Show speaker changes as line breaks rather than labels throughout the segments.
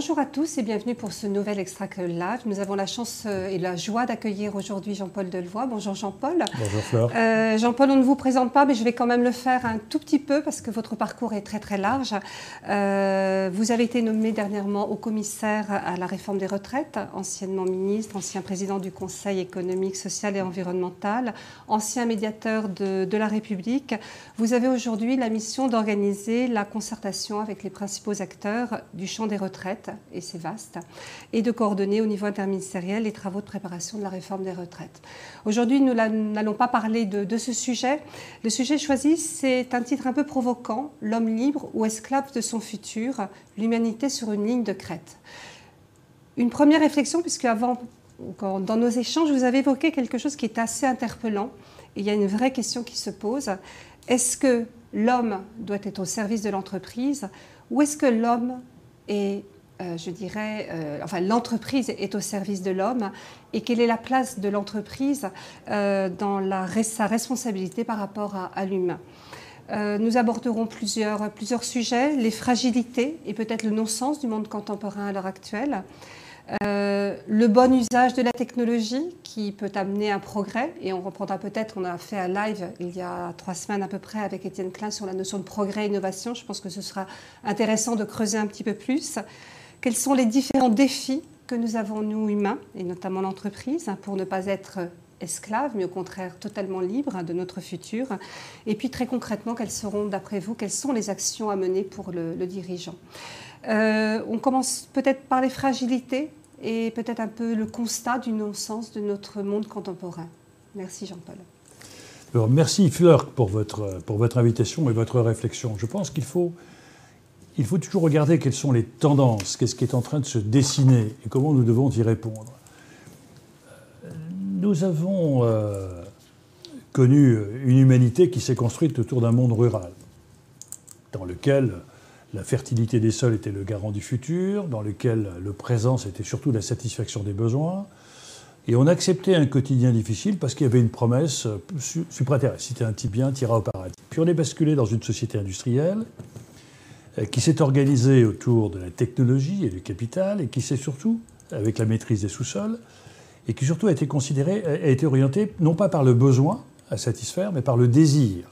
bonjour à tous et bienvenue pour ce nouvel Extract Live. Nous avons la chance euh, et la joie d'accueillir aujourd'hui Jean-Paul Delevoye. Bonjour Jean-Paul.
Bonjour Fleur.
Euh, Jean-Paul, on ne vous présente pas, mais je vais quand même le faire un tout petit peu parce que votre parcours est très très large. Euh, vous avez été nommé dernièrement au commissaire à la réforme des retraites, anciennement ministre, ancien président du Conseil économique, social et environnemental, ancien médiateur de, de la République. Vous avez aujourd'hui la mission d'organiser la concertation avec les principaux acteurs du champ des retraites, et c'est vaste, et de coordonner au niveau interministériel les travaux de préparation de la réforme des retraites. Aujourd'hui, nous n'allons pas parler de, ce sujet. Le sujet choisi, c'est un titre un peu provoquant, L'homme libre ou esclave de son futur, l'humanité sur une ligne de crête. Une première réflexion, puisque avant, dans nos échanges, vous avez évoqué quelque chose qui est assez interpellant, et il y a une vraie question qui se pose. Est-ce que l'homme doit être au service de l'entreprise ou est-ce que l'homme est, euh, je dirais, euh, enfin l'entreprise est au service de l'homme et quelle est la place de l'entreprise euh, dans sa responsabilité par rapport à, l'humain nous aborderons plusieurs, plusieurs sujets, les fragilités et peut-être le non-sens du monde contemporain à l'heure actuelle, le bon usage de la technologie qui peut amener un progrès, et on reprendra peut-être, on a fait un live il y a trois semaines à peu près avec Étienne Klein sur la notion de progrès et innovation. Je pense que ce sera intéressant de creuser un petit peu plus. Quels sont les différents défis que nous avons, nous humains, et notamment l'entreprise, pour ne pas être esclaves, mais au contraire totalement libres de notre futur? Et puis très concrètement, quelles seront, d'après vous, quelles sont les actions à mener pour le, le dirigeant? Euh, On commence peut-être par les fragilités et peut-être un peu le constat du non-sens de notre monde contemporain. Merci Jean-Paul.
Alors, merci Fleur pour votre, pour votre invitation et votre réflexion. Je pense qu'il faut, il faut toujours regarder quelles sont les tendances, qu'est-ce qui est en train de se dessiner et comment nous devons y répondre. Nous avons euh, connu une humanité qui s'est construite autour d'un monde rural, dans lequel la fertilité des sols était le garant du futur, dans lequel le présent c'était surtout la satisfaction des besoins. Et on acceptait un quotidien difficile parce qu'il y avait une promesse supraterrestre. Si un petit bien, tu iras au paradis. Puis on est basculé dans une société industrielle euh, qui s'est organisée autour de la technologie et du capital et qui s'est surtout, avec la maîtrise des sous-sols, et qui surtout a été considérée, a été orientée non pas par le besoin à satisfaire, mais par le désir.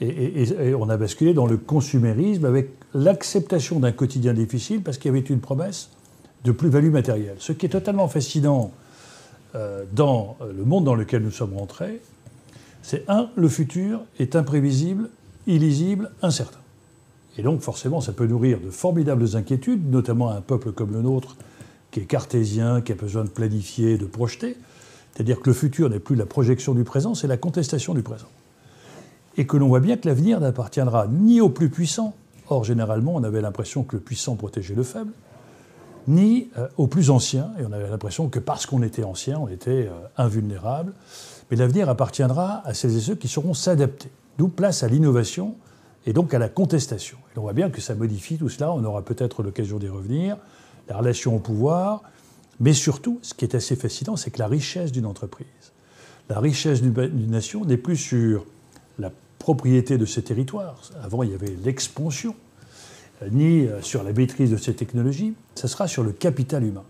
Et, on a basculé dans le consumérisme avec l'acceptation d'un quotidien difficile parce qu'il y avait une promesse de plus-value matérielle. Ce qui est totalement fascinant euh, dans le monde dans lequel nous sommes rentrés, c'est un, le futur est imprévisible, illisible, incertain. Et donc forcément, ça peut nourrir de formidables inquiétudes, notamment à un peuple comme le nôtre, qui est cartésien, qui a besoin de planifier, de projeter. C'est-à-dire que le futur n'est plus la projection du présent, c'est la contestation du présent et que l'on voit bien que l'avenir n'appartiendra ni aux plus puissants, or généralement on avait l'impression que le puissant protégeait le faible, ni euh, aux plus anciens, et on avait l'impression que parce qu'on était ancien, on était euh, invulnérable, mais l'avenir appartiendra à celles et ceux qui sauront s'adapter. D'où place à l'innovation et donc à la contestation. Et on voit bien que ça modifie tout cela, on aura peut-être l'occasion d'y revenir, la relation au pouvoir, mais surtout, ce qui est assez fascinant, c'est que la richesse d'une entreprise, la richesse d'une nation n'est plus sur la propriété de ces territoires. Avant, il y avait l'expansion, euh, ni euh, sur la maîtrise de ces technologies, ça sera sur le capital humain.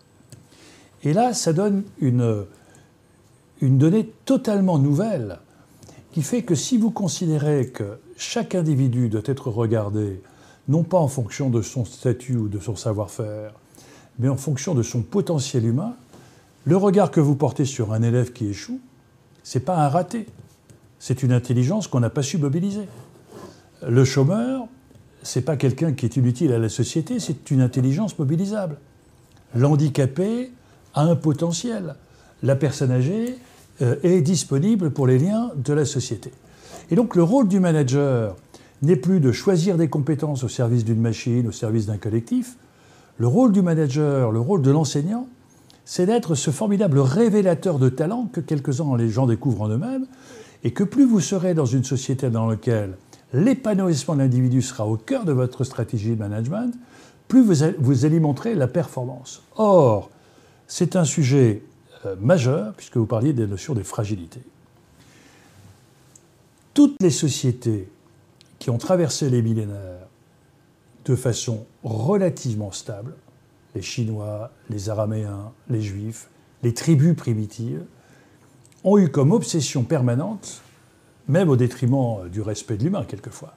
Et là, ça donne une, une donnée totalement nouvelle qui fait que si vous considérez que chaque individu doit être regardé non pas en fonction de son statut ou de son savoir-faire, mais en fonction de son potentiel humain, le regard que vous portez sur un élève qui échoue, c'est pas un raté, c'est une intelligence qu'on n'a pas su mobiliser. Le chômeur, c'est pas quelqu'un qui est inutile à la société, c'est une intelligence mobilisable. L'handicapé a un potentiel. La personne âgée est disponible pour les liens de la société. Et donc le rôle du manager n'est plus de choisir des compétences au service d'une machine, au service d'un collectif. Le rôle du manager, le rôle de l'enseignant, c'est d'être ce formidable révélateur de talent que quelques-uns les gens découvrent en eux-mêmes et que plus vous serez dans une société dans laquelle l'épanouissement de l'individu sera au cœur de votre stratégie de management, plus vous, vous alimenterez la performance. Or, c'est un sujet euh, majeur, puisque vous parliez des notions des fragilités. Toutes les sociétés qui ont traversé les millénaires de façon relativement stable, les Chinois, les Araméens, les Juifs, les tribus primitives, ont eu comme obsession permanente, même au détriment du respect de l'humain quelquefois,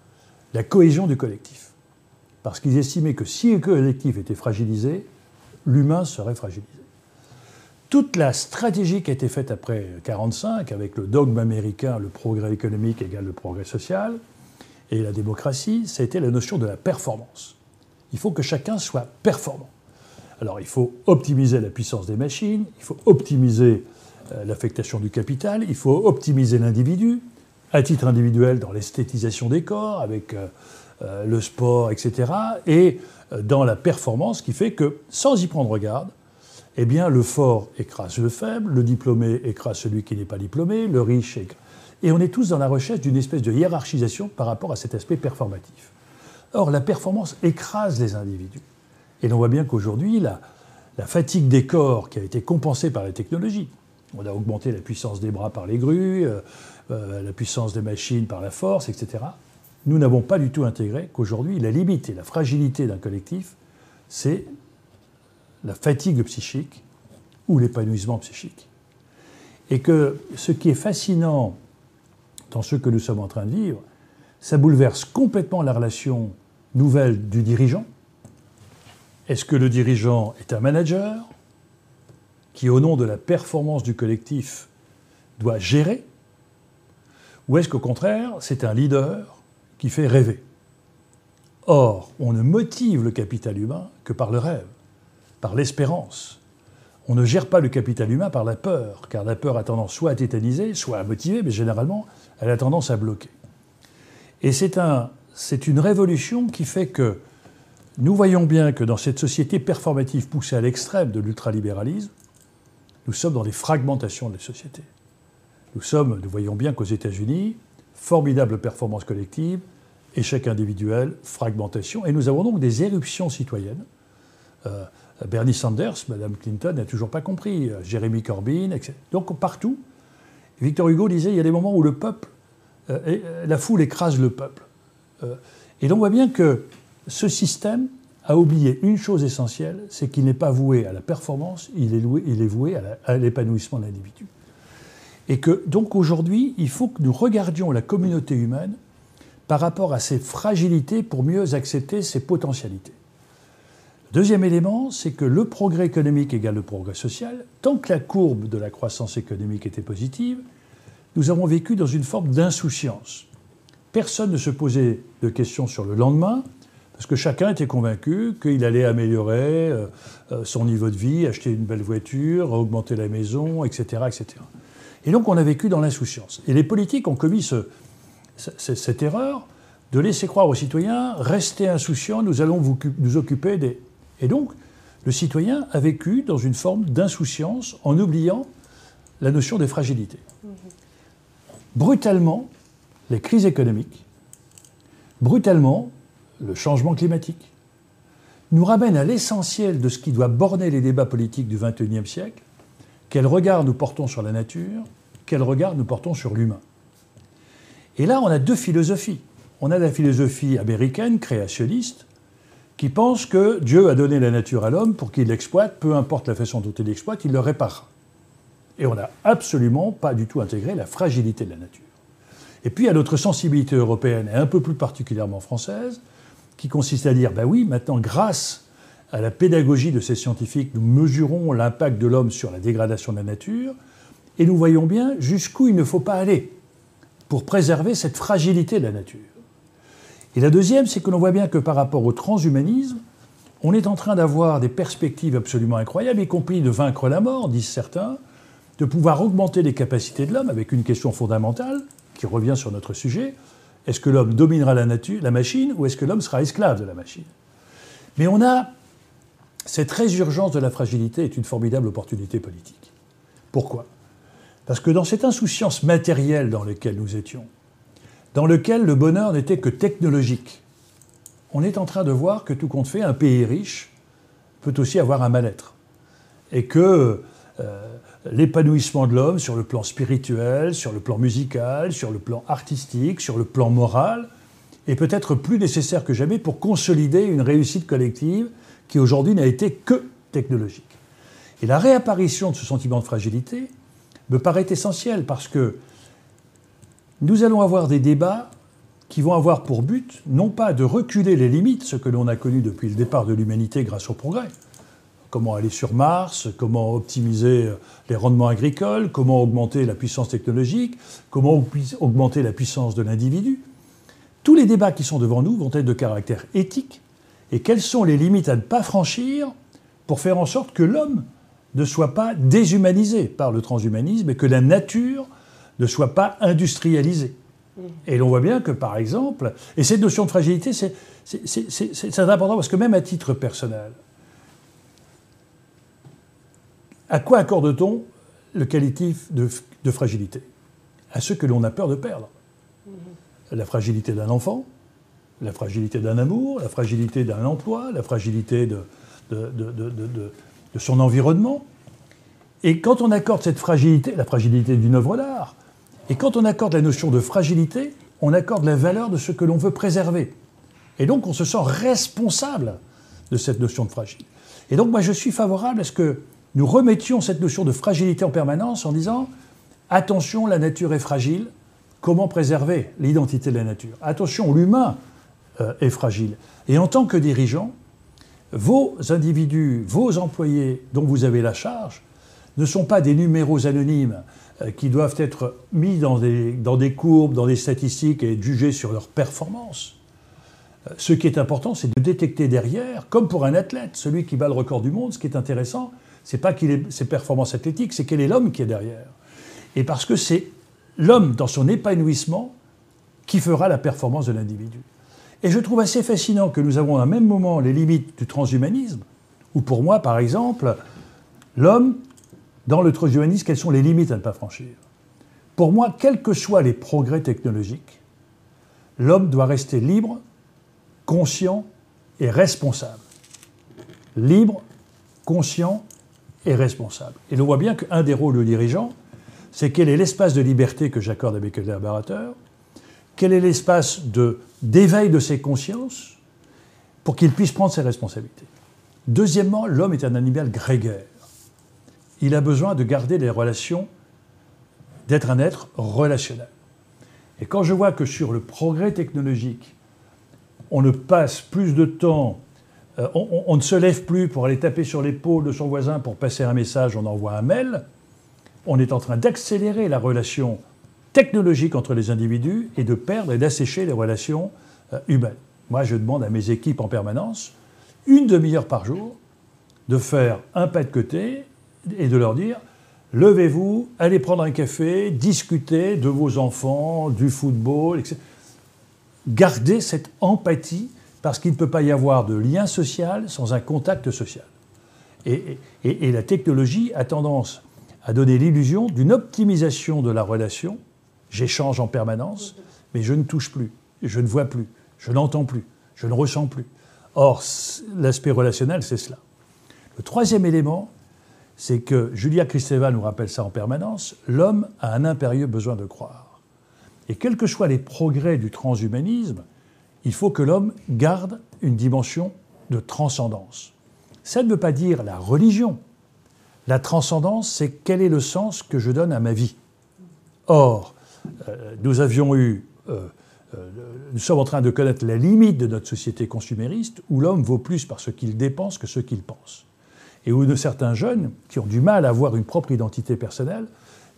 la cohésion du collectif. Parce qu'ils estimaient que si le collectif était fragilisé, l'humain serait fragilisé. Toute la stratégie qui a été faite après 1945, avec le dogme américain, le progrès économique égale le progrès social, et la démocratie, ça a été la notion de la performance. Il faut que chacun soit performant. Alors il faut optimiser la puissance des machines, il faut optimiser euh, l'affectation du capital, il faut optimiser l'individu, à titre individuel dans l'esthétisation des corps, avec euh, euh, le sport, etc., et dans la performance qui fait que, sans y prendre garde, eh bien, le fort écrase le faible, le diplômé écrase celui qui n'est pas diplômé, le riche écrase. Et on est tous dans la recherche d'une espèce de hiérarchisation par rapport à cet aspect performatif. Or, la performance écrase les individus. Et l'on voit bien qu'aujourd'hui, la, fatigue des corps qui a été compensée par la technologie, on a augmenté la puissance des bras par les grues, euh, euh, la puissance des machines par la force, etc. Nous n'avons pas du tout intégré qu'aujourd'hui, la limite et la fragilité d'un collectif, c'est la fatigue psychique ou l'épanouissement psychique. Et que ce qui est fascinant dans ce que nous sommes en train de vivre, ça bouleverse complètement la relation nouvelle du dirigeant. Est-ce que le dirigeant est un manager qui, au nom de la performance du collectif, doit gérer Ou est-ce qu'au contraire, c'est un leader qui fait rêver? Or, on ne motive le capital humain que par le rêve par l'espérance. On ne gère pas le capital humain par la peur, car la peur a tendance soit à tétaniser, soit à motiver, mais généralement, elle a tendance à bloquer. Et c'est un, une révolution qui fait que nous voyons bien que dans cette société performative poussée à l'extrême de l'ultralibéralisme, nous sommes dans des fragmentations de la société. Nous sommes, nous voyons bien qu'aux États-Unis, formidable performance collective, échec individuel, fragmentation, et nous avons donc des éruptions citoyennes. Euh, Bernie Sanders, Madame Clinton n'a toujours pas compris, Jeremy Corbyn, etc. Donc partout, Victor Hugo disait il y a des moments où le peuple, euh, euh, la foule écrase le peuple. Euh, et donc on voit bien que ce système a oublié une chose essentielle, c'est qu'il n'est pas voué à la performance, il est, il est voué à l'épanouissement de l'individu. Et que donc aujourd'hui, il faut que nous regardions la communauté humaine par rapport à ses fragilités pour mieux accepter ses potentialités. Deuxième élément, c'est que le progrès économique égale le progrès social. Tant que la courbe de la croissance économique était positive, nous avons vécu dans une forme d'insouciance. Personne ne se posait de questions sur le lendemain, parce que chacun était convaincu qu'il allait améliorer euh, euh, son niveau de vie, acheter une belle voiture, augmenter la maison, etc. etc. Et donc on a vécu dans l'insouciance. Et les politiques ont commis cette erreur de laisser croire aux citoyens, restez insouciants, nous allons nous occuper des, et donc, le citoyen a vécu dans une forme d'insouciance en oubliant la notion des fragilités. Brutalement, les crises économiques, brutalement, le changement climatique, nous ramènent à l'essentiel de ce qui doit borner les débats politiques du XXIe siècle. Quel regard nous portons sur la nature Quel regard nous portons sur l'humain Et là, on a deux philosophies. On a la philosophie américaine, créationniste, qui pense que Dieu a donné la nature à l'homme pour qu'il l'exploite, peu importe la façon dont il l'exploite, il le répare. Et on n'a absolument pas du tout intégré la fragilité de la nature. Et puis, il y a notre sensibilité européenne, et un peu plus particulièrement française, qui consiste à dire, ben oui, maintenant, grâce à la pédagogie de ces scientifiques, nous mesurons l'impact de l'homme sur la dégradation de la nature, et nous voyons bien jusqu'où il ne faut pas aller pour préserver cette fragilité de la nature. Et la deuxième, c'est que l'on voit bien que par rapport au transhumanisme, on est en train d'avoir des perspectives absolument incroyables, y compris de vaincre la mort, disent certains, de pouvoir augmenter les capacités de l'homme avec une question fondamentale qui revient sur notre sujet. Est-ce que l'homme dominera la, machine ou est-ce que l'homme sera esclave de la machine? Mais on a cette résurgence de la fragilité est une formidable opportunité politique. Pourquoi? Parce que dans cette insouciance matérielle dans laquelle nous étions, dans lequel le bonheur n'était que technologique. On est en train de voir que tout compte fait, un pays riche peut aussi avoir un mal-être. Et que euh, l'épanouissement de l'homme sur le plan spirituel, sur le plan musical, sur le plan artistique, sur le plan moral, est peut-être plus nécessaire que jamais pour consolider une réussite collective qui aujourd'hui n'a été que technologique. Et la réapparition de ce sentiment de fragilité me paraît essentielle parce que nous allons avoir des débats qui vont avoir pour but non pas de reculer les limites, ce que l'on a connu depuis le départ de l'humanité grâce au progrès, comment aller sur Mars, comment optimiser les rendements agricoles, comment augmenter la puissance technologique, comment augmenter la puissance de l'individu. Tous les débats qui sont devant nous vont être de caractère éthique et quelles sont les limites à ne pas franchir pour faire en sorte que l'homme ne soit pas déshumanisé par le transhumanisme et que la nature ne soit pas industrialisée. Et l'on voit bien que, par exemple, et cette notion de fragilité, c'est important parce que même à titre personnel, à quoi accorde-t-on le qualitif de, de fragilité? À ceux que l'on a peur de perdre. La fragilité d'un enfant, la fragilité d'un amour, la fragilité d'un emploi, la fragilité de, de, son environnement. Et quand on accorde cette fragilité, la fragilité d'une œuvre d'art, et quand on accorde la notion de fragilité, on accorde la valeur de ce que l'on veut préserver. Et donc on se sent responsable de cette notion de fragile. Et donc moi je suis favorable à ce que nous remettions cette notion de fragilité en permanence en disant attention, la nature est fragile, comment préserver l'identité de la nature? Attention, l'humain euh, est fragile. Et en tant que dirigeant, vos individus, vos employés dont vous avez la charge, ne sont pas des numéros anonymes euh, qui doivent être mis dans des, courbes, dans des statistiques et jugés sur leur performance. Euh, ce qui est important, c'est de détecter derrière, comme pour un athlète, celui qui bat le record du monde, ce qui est intéressant, c'est pas qu'il ait ses performances athlétiques, c'est quel est l'homme qui est derrière. Et parce que c'est l'homme dans son épanouissement qui fera la performance de l'individu. Et je trouve assez fascinant que nous avons à un même moment les limites du transhumanisme, où pour moi, par exemple, l'homme, dans le transhumanisme, quelles sont les limites à ne pas franchir? Pour moi, quels que soient les progrès technologiques, l'homme doit rester libre, conscient et responsable. Libre, conscient et responsable. Et l'on voit bien qu'un des rôles du dirigeant, c'est quel est l'espace de liberté que j'accorde avec mes collaborateurs, quel est l'espace d'éveil de, ses consciences pour qu'il puisse prendre ses responsabilités. Deuxièmement, l'homme est un animal grégaire. Il a besoin de garder les relations, d'être un être relationnel. Et quand je vois que sur le progrès technologique, on ne passe plus de temps, euh, on, ne se lève plus pour aller taper sur l'épaule de son voisin pour passer un message, on envoie un mail, on est en train d'accélérer la relation technologique entre les individus et de perdre et d'assécher les relations euh, humaines. Moi, je demande à mes équipes en permanence, une demi-heure par jour, de faire un pas de côté et de leur dire levez-vous, allez prendre un café, discutez de vos enfants, du football, etc. Gardez cette empathie parce qu'il ne peut pas y avoir de lien social sans un contact social. Et, et la technologie a tendance à donner l'illusion d'une optimisation de la relation J'échange en permanence, mais je ne touche plus, je ne vois plus, je n'entends plus, je ne ressens plus. Or, l'aspect relationnel, c'est cela. Le troisième élément, c'est que Julia Kristeva nous rappelle ça en permanence, l'homme a un impérieux besoin de croire. Et quels que soient les progrès du transhumanisme, il faut que l'homme garde une dimension de transcendance. Ça ne veut pas dire la religion. La transcendance, c'est quel est le sens que je donne à ma vie. Or, euh, nous avions eu euh, euh, nous sommes en train de connaître la limite de notre société consumériste où l'homme vaut plus par ce qu'il dépense que ce qu'il pense. Et où de certains jeunes qui ont du mal à avoir une propre identité personnelle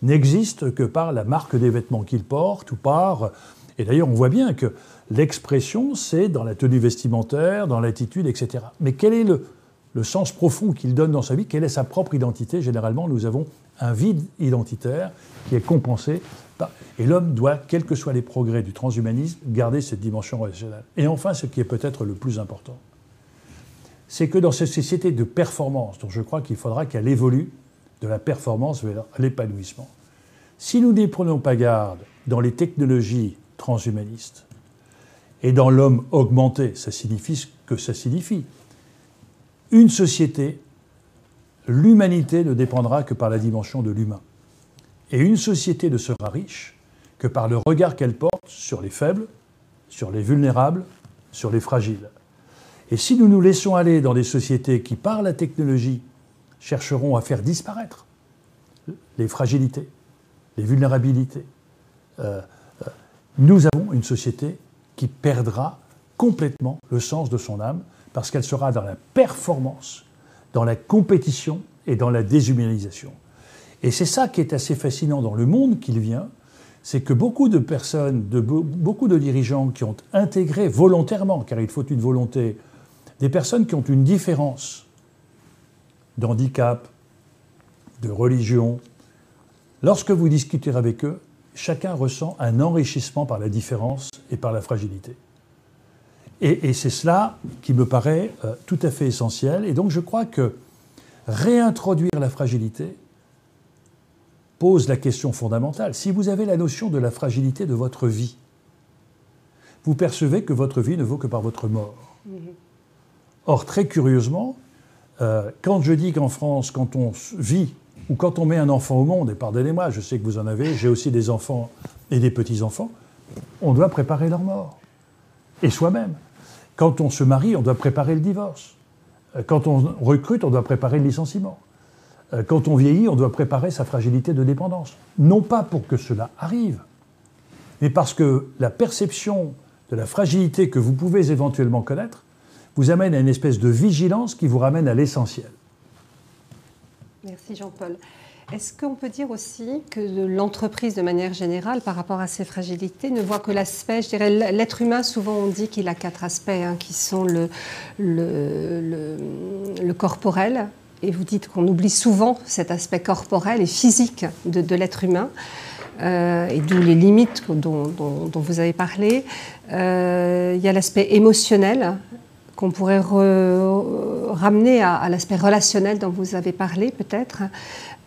n'existent que par la marque des vêtements qu'ils portent ou par. Et d'ailleurs, on voit bien que l'expression, c'est dans la tenue vestimentaire, dans l'attitude, etc. Mais quel est le, sens profond qu'il donne dans sa vie? Quelle est sa propre identité? Généralement, nous avons un vide identitaire qui est compensé et l'homme doit, quels que soient les progrès du transhumanisme, garder cette dimension relationnelle. Et enfin, ce qui est peut-être le plus important, c'est que dans cette société de performance, dont je crois qu'il faudra qu'elle évolue de la performance vers l'épanouissement, si nous n'y prenons pas garde dans les technologies transhumanistes et dans l'homme augmenté, ça signifie ce que ça signifie. Une société, l'humanité ne dépendra que par la dimension de l'humain. Et une société ne sera riche que par le regard qu'elle porte sur les faibles, sur les vulnérables, sur les fragiles. Et si nous nous laissons aller dans des sociétés qui, par la technologie, chercheront à faire disparaître les fragilités, les vulnérabilités, euh, euh, nous avons une société qui perdra complètement le sens de son âme parce qu'elle sera dans la performance, dans la compétition et dans la déshumanisation. Et c'est ça qui est assez fascinant dans le monde qu'il vient, c'est que beaucoup de personnes, de, beaucoup de dirigeants qui ont intégré volontairement, car il faut une volonté, des personnes qui ont une différence d'handicap, de religion, lorsque vous discutez avec eux, chacun ressent un enrichissement par la différence et par la fragilité. Et, c'est cela qui me paraît euh, tout à fait essentiel. Et donc je crois que réintroduire la fragilité pose la question fondamentale. Si vous avez la notion de la fragilité de votre vie, vous percevez que votre vie ne vaut que par votre mort. Mm-hmm. Or, très curieusement, euh, quand je dis qu'en France, quand on vit ou quand on met un enfant au monde, et pardonnez-moi, je sais que vous en avez, j'ai aussi des enfants et des petits-enfants, on doit préparer leur mort. Et soi-même. Quand on se marie, on doit préparer le divorce. Euh, quand on recrute, on doit préparer le licenciement. Euh, quand on vieillit, on doit préparer sa fragilité de dépendance. Non pas pour que cela arrive, mais parce que la perception de la fragilité que vous pouvez éventuellement connaître vous amène à une espèce de vigilance qui vous ramène à l'essentiel.
Merci Jean-Paul. Est-ce qu'on peut dire aussi que l'entreprise, de manière générale, par rapport à ses fragilités, ne voit que l'aspect, je dirais, l'être humain, souvent on dit qu'il a quatre aspects, hein, qui sont le, corporel, et vous dites qu'on oublie souvent cet aspect corporel et physique de, l'être humain. Euh, et d'où les limites dont, dont, vous avez parlé. Euh, il y a l'aspect émotionnel qu'on pourrait ramener à, l'aspect relationnel dont vous avez parlé peut-être.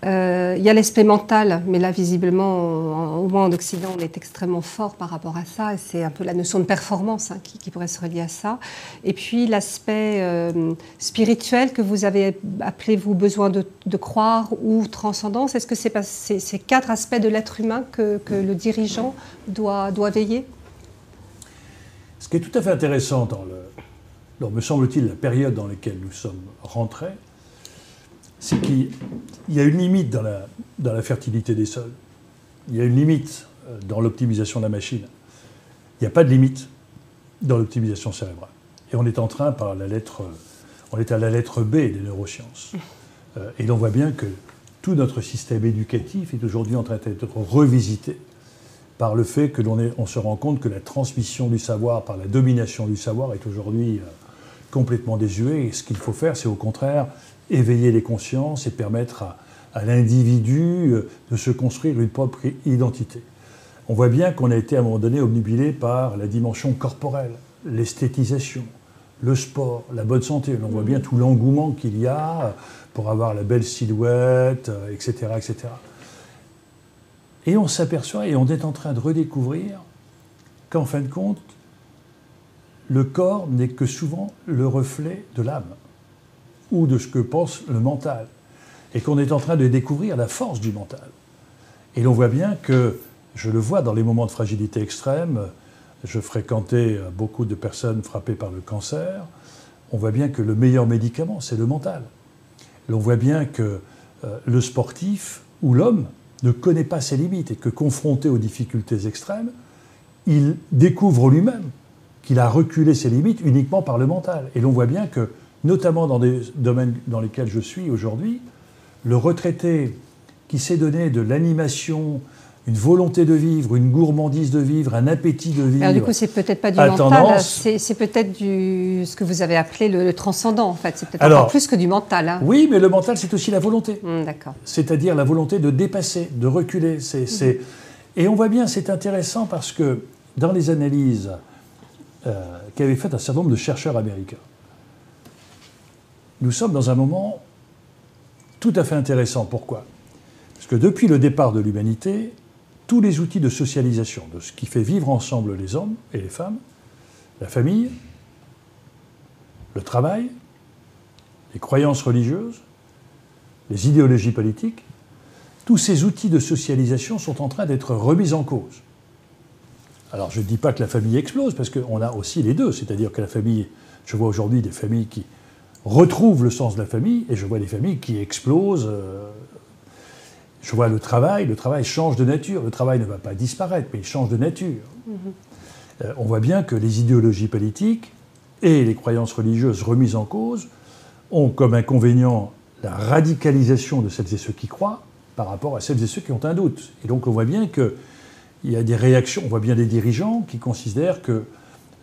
Euh, il y a l'aspect mental, mais là, visiblement, au moins en Occident, on est extrêmement fort par rapport à ça, c'est un peu la notion de performance hein, qui, pourrait se relier à ça. Et puis l'aspect euh, spirituel que vous avez appelé, vous, besoin de, croire ou transcendance, est-ce que c'est ces quatre aspects de l'être humain que, le dirigeant doit veiller?
Ce qui est tout à fait intéressant dans, le, dans me semble-t-il, la période dans laquelle nous sommes rentrés, c'est qu'il y a une limite dans la, dans la fertilité des sols. Il y a une limite euh, dans l'optimisation de la machine. Il n'y a pas de limite dans l'optimisation cérébrale. Et on est en train, par la lettre, euh, on est à la lettre B des neurosciences. Euh, et l'on voit bien que tout notre système éducatif est aujourd'hui en train d'être revisité par le fait que l'on on se rend compte que la transmission du savoir par la domination du savoir est aujourd'hui complètement désuée. Et ce qu'il faut faire, c'est au contraire éveiller les consciences et permettre à, l'individu euh, de se construire une propre identité. On voit bien qu'on a été à un moment donné omnibilé par la dimension corporelle, l'esthétisation, le sport, la bonne santé. On voit bien tout l'engouement qu'il y a pour avoir la belle silhouette, etc. Euh, etc. Et on s'aperçoit et on est en train de redécouvrir qu'en fin de compte, le corps n'est que souvent le reflet de l'âme ou de ce que pense le mental. Et qu'on est en train de découvrir la force du mental. Et l'on voit bien que, je le vois dans les moments de fragilité extrême, je fréquentais beaucoup de personnes frappées par le cancer, on voit bien que le meilleur médicament, c'est le mental. L'on voit bien que euh, le sportif ou l'homme ne connaît pas ses limites et que confronté aux difficultés extrêmes, il découvre lui-même qu'il a reculé ses limites uniquement par le mental. Et l'on voit bien que notamment dans des domaines dans lesquels je suis aujourd'hui, le retraité qui s'est donné de l'animation, une volonté de vivre, une gourmandise de vivre, un appétit de vivre.
Alors du coup, c'est peut-être pas du mental, c'est peut-être du ce que vous avez appelé le, transcendant en fait. C'est peut-être encore plus que du mental. Hein.
Oui, mais le mental, c'est aussi la volonté.
Hum, d'accord.
C'est-à-dire la volonté de dépasser, de reculer. C'est, Et on voit bien, c'est intéressant parce que dans les analyses euh, qu'avaient faites un certain nombre de chercheurs américains, nous sommes dans un moment tout à fait intéressant. Pourquoi? Parce que depuis le départ de l'humanité, tous les outils de socialisation, de ce qui fait vivre ensemble les hommes et les femmes, la famille, le travail, les croyances religieuses, les idéologies politiques, tous ces outils de socialisation sont en train d'être remis en cause. Alors je ne dis pas que la famille explose, parce qu'on a aussi les deux, c'est-à-dire que la famille Je vois aujourd'hui des familles qui retrouvent le sens de la famille et je vois des familles qui explosent. Euh, je vois le travail, le travail change de nature. Le travail ne va pas disparaître, mais il change de nature. Mm-hmm. on voit bien que les idéologies politiques et les croyances religieuses remises en cause ont comme inconvénient la radicalisation de celles et ceux qui croient par rapport à celles et ceux qui ont un doute. Et donc on voit bien qu'il y a des réactions, on voit bien des dirigeants qui considèrent que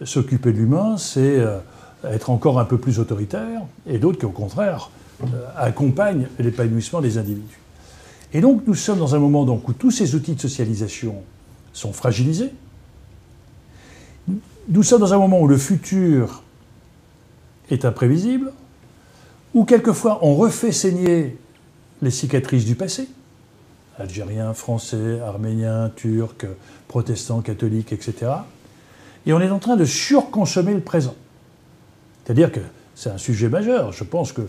s'occuper de l'humain, c'est euh, être encore un peu plus autoritaire, et d'autres qui au contraire euh, accompagnent l'épanouissement des individus. Et donc nous sommes dans un moment où tous ces outils de socialisation sont fragilisés. Nous sommes dans un moment où le futur est imprévisible, où quelquefois on refait saigner les cicatrices du passé, algériens, français, arméniens, turcs, protestants, catholiques, etc. Et on est en train de surconsommer le présent. C'est-à-dire que c'est un sujet majeur. Je pense que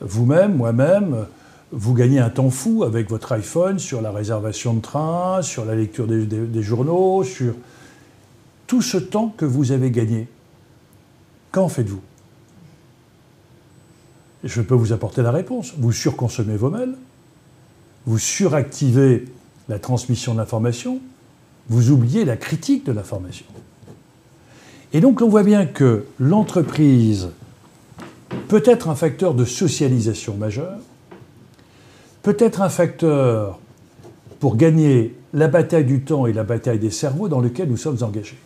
vous-même, moi-même, vous gagnez un temps fou avec votre iPhone sur la réservation de train, sur la lecture des, journaux, sur tout ce temps que vous avez gagné. Qu'en faites-vous? Je peux vous apporter la réponse. Vous surconsommez vos mails, vous suractivez la transmission de l'information, vous oubliez la critique de l'information. Et donc on voit bien que l'entreprise peut être un facteur de socialisation majeur, peut être un facteur pour gagner la bataille du temps et la bataille des cerveaux dans lequel nous sommes engagés.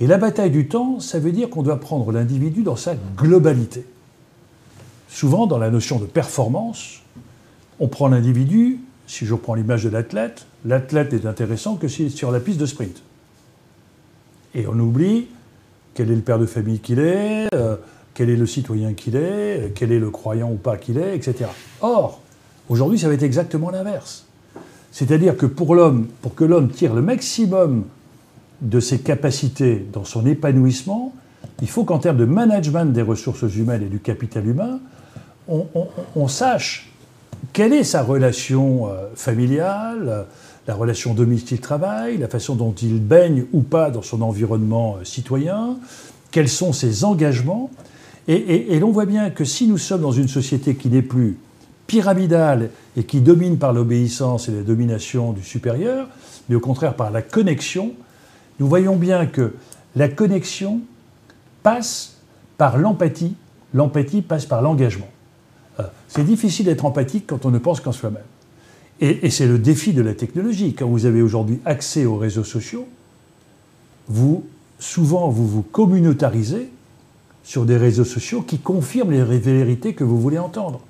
Et la bataille du temps, ça veut dire qu'on doit prendre l'individu dans sa globalité souvent dans la notion de performance, on prend l'individu, si je reprends l'image de l'athlète, l'athlète n'est intéressant que sur la piste de sprint. Et on oublie quel est le père de famille qu'il est, euh, quel est le citoyen qu'il est, euh, quel est le croyant ou pas qu'il est, etc. Or, aujourd'hui, ça va être exactement l'inverse. C'est-à-dire que pour l'homme, pour que l'homme tire le maximum de ses capacités dans son épanouissement, il faut qu'en termes de management des ressources humaines et du capital humain, on, sache quelle est sa relation euh, familiale, la relation domicile-travail, la façon dont il baigne ou pas dans son environnement euh, citoyen, quels sont ses engagements? Et, l'on voit bien que si nous sommes dans une société qui n'est plus pyramidale et qui domine par l'obéissance et la domination du supérieur, mais au contraire par la connexion, nous voyons bien que la connexion passe par l'empathie, l'empathie passe par l'engagement. Euh, c'est difficile d'être empathique quand on ne pense qu'en soi-même. Et, c'est le défi de la technologie. Quand vous avez aujourd'hui accès aux réseaux sociaux, vous, souvent, vous vous communautarisez sur des réseaux sociaux qui confirment les vérités que vous voulez entendre,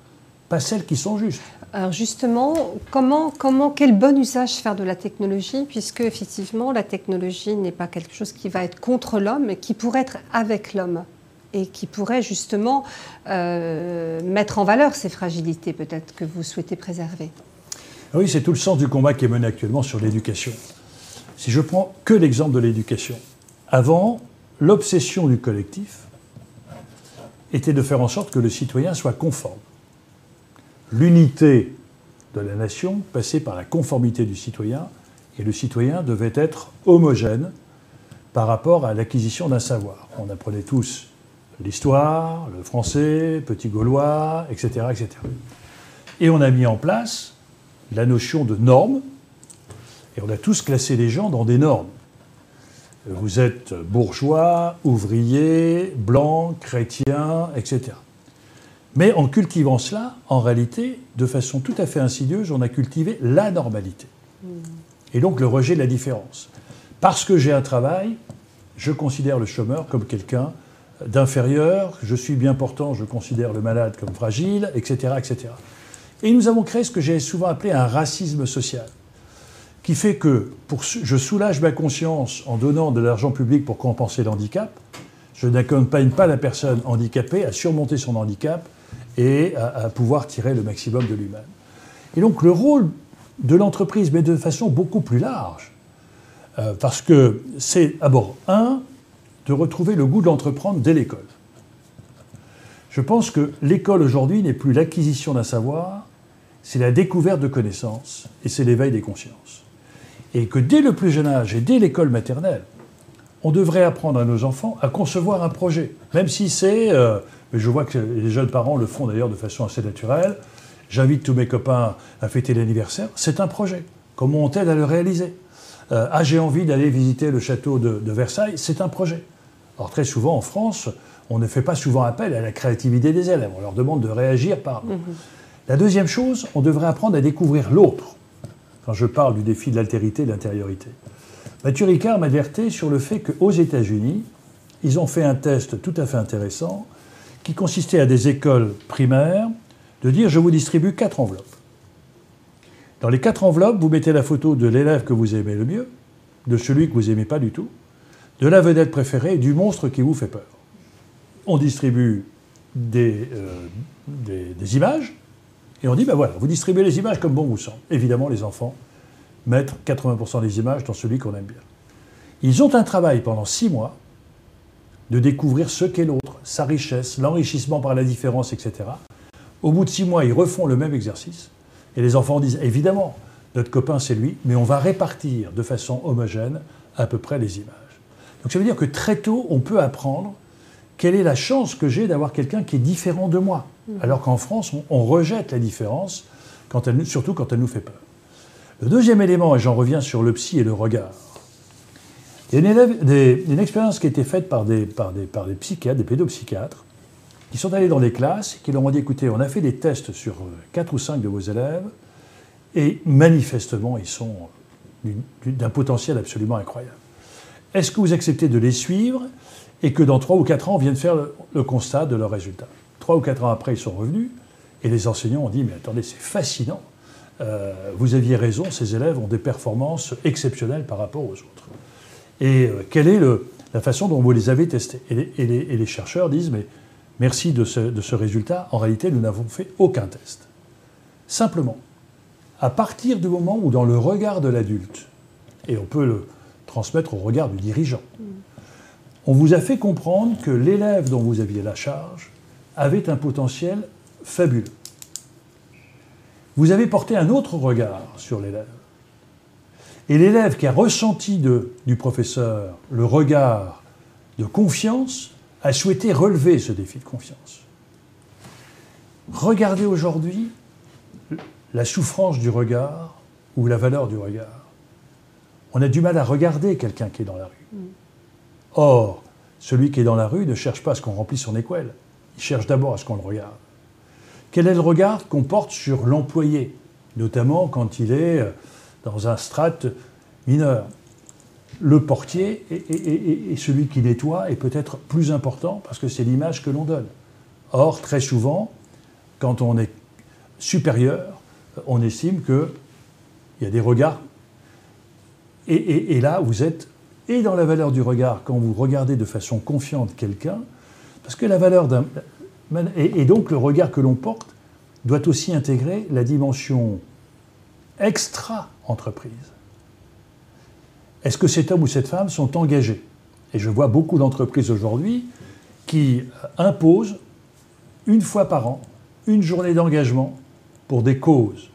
pas celles qui sont justes.
Alors justement, comment, comment, quel bon usage faire de la technologie, puisque effectivement la technologie n'est pas quelque chose qui va être contre l'homme, mais qui pourrait être avec l'homme? Et qui pourrait justement euh, mettre en valeur ces fragilités peut-être que vous souhaitez préserver.
Oui, c'est tout le sens du combat qui est mené actuellement sur l'éducation. Si je prends que l'exemple de l'éducation, avant, l'obsession du collectif était de faire en sorte que le citoyen soit conforme. L'unité de la nation passait par la conformité du citoyen, et le citoyen devait être homogène par rapport à l'acquisition d'un savoir. On apprenait tous l'histoire, le français, petit gaulois, etc., etc. Et on a mis en place la notion de normes, et on a tous classé les gens dans des normes. Vous êtes bourgeois, ouvrier, blanc, chrétien, etc. Mais en cultivant cela, en réalité, de façon tout à fait insidieuse, on a cultivé la normalité. Hmm. Et donc le rejet de la différence. Parce que j'ai un travail, je considère le chômeur comme quelqu'un d'inférieur, je suis bien portant, je considère le malade comme fragile, etc., etc. Et nous avons créé ce que j'ai souvent appelé un racisme social, qui fait que pour, je soulage ma conscience en donnant de l'argent public pour compenser l'handicap, je n'accompagne pas la personne handicapée à surmonter son handicap et à, pouvoir tirer le maximum de lui-même. Et donc le rôle de l'entreprise, mais de façon beaucoup plus large, euh, parce que c'est d'abord, un, de retrouver le goût de l'entreprendre dès l'école. Je pense que l'école aujourd'hui n'est plus l'acquisition d'un savoir, c'est la découverte de connaissances et c'est l'éveil des consciences. Et que dès le plus jeune âge et dès l'école maternelle, on devrait apprendre à nos enfants à concevoir un projet, même si c'est, euh, je vois que les jeunes parents le font d'ailleurs de façon assez naturelle, j'invite tous mes copains à fêter l'anniversaire, c'est un projet. Comment on t'aide à le réaliser euh, Ah, j'ai envie d'aller visiter le château de, Versailles, c'est un projet. Alors très souvent en France, on ne fait pas souvent appel à la créativité des élèves, on leur demande de réagir par... Mhm. La deuxième chose, on devrait apprendre à découvrir l'autre, quand je parle du défi de l'altérité et de l'intériorité. Mathieu Ricard m'avertait sur le fait qu'aux États-Unis, ils ont fait un test tout à fait intéressant qui consistait à des écoles primaires de dire je vous distribue quatre enveloppes. Dans les quatre enveloppes, vous mettez la photo de l'élève que vous aimez le mieux, de celui que vous n'aimez pas du tout, de la vedette préférée du monstre qui vous fait peur. On distribue des, euh, des, images et on dit ben voilà, vous distribuez les images comme bon vous semble. Évidemment, les enfants mettre 80% des images dans celui qu'on aime bien. Ils ont un travail pendant six mois de découvrir ce qu'est l'autre, sa richesse, l'enrichissement par la différence, etc. Au bout de six mois, ils refont le même exercice. Et les enfants disent, évidemment, notre copain c'est lui, mais on va répartir de façon homogène à peu près les images. Donc ça veut dire que très tôt, on peut apprendre quelle est la chance que j'ai d'avoir quelqu'un qui est différent de moi. Mmh. Alors qu'en France, on, rejette la différence, quand elle, surtout quand elle nous fait peur. Le deuxième élément, et j'en reviens sur le psy et le regard, il y a une, expérience qui a été faite par des, par, des, par des psychiatres, des pédopsychiatres, qui sont allés dans des classes et qui leur ont dit écoutez, on a fait des tests sur 4 ou 5 de vos élèves, et manifestement, ils sont d'un potentiel absolument incroyable. Est-ce que vous acceptez de les suivre et que dans 3 ou 4 ans, on vienne faire le, le constat de leurs résultats? 3 ou 4 ans après, ils sont revenus, et les enseignants ont dit mais attendez, c'est fascinant euh, vous aviez raison, ces élèves ont des performances exceptionnelles par rapport aux autres. Et euh, quelle est la façon dont vous les avez testés et les, chercheurs disent, mais merci de ce, résultat, en réalité, nous n'avons fait aucun test. Simplement, à partir du moment où dans le regard de l'adulte, et on peut le transmettre au regard du dirigeant, on vous a fait comprendre que l'élève dont vous aviez la charge avait un potentiel fabuleux vous avez porté un autre regard sur l'élève. Et l'élève qui a ressenti du professeur le regard de confiance a souhaité relever ce défi de confiance. Regardez aujourd'hui la souffrance du regard ou la valeur du regard. On a du mal à regarder quelqu'un qui est dans la rue. Mm. Or, celui qui est dans la rue ne cherche pas à ce qu'on remplisse son équelle. Il cherche d'abord à ce qu'on le regarde. Quel est le regard qu'on porte sur l'employé, notamment quand il est euh, dans un strate mineur? Le portier et, celui qui nettoie est peut-être plus important parce que c'est l'image que l'on donne. Or, très souvent, quand on est supérieur, on estime qu'il y a des regards. Et, là, vous êtes et dans la valeur du regard quand vous regardez de façon confiante quelqu'un, parce que la valeur d'un et, donc le regard que l'on porte doit aussi intégrer la dimension extra-entreprise. Est-ce que cet homme ou cette femme sont engagés? Et je vois beaucoup d'entreprises aujourd'hui qui imposent une fois par an une journée d'engagement pour des causes.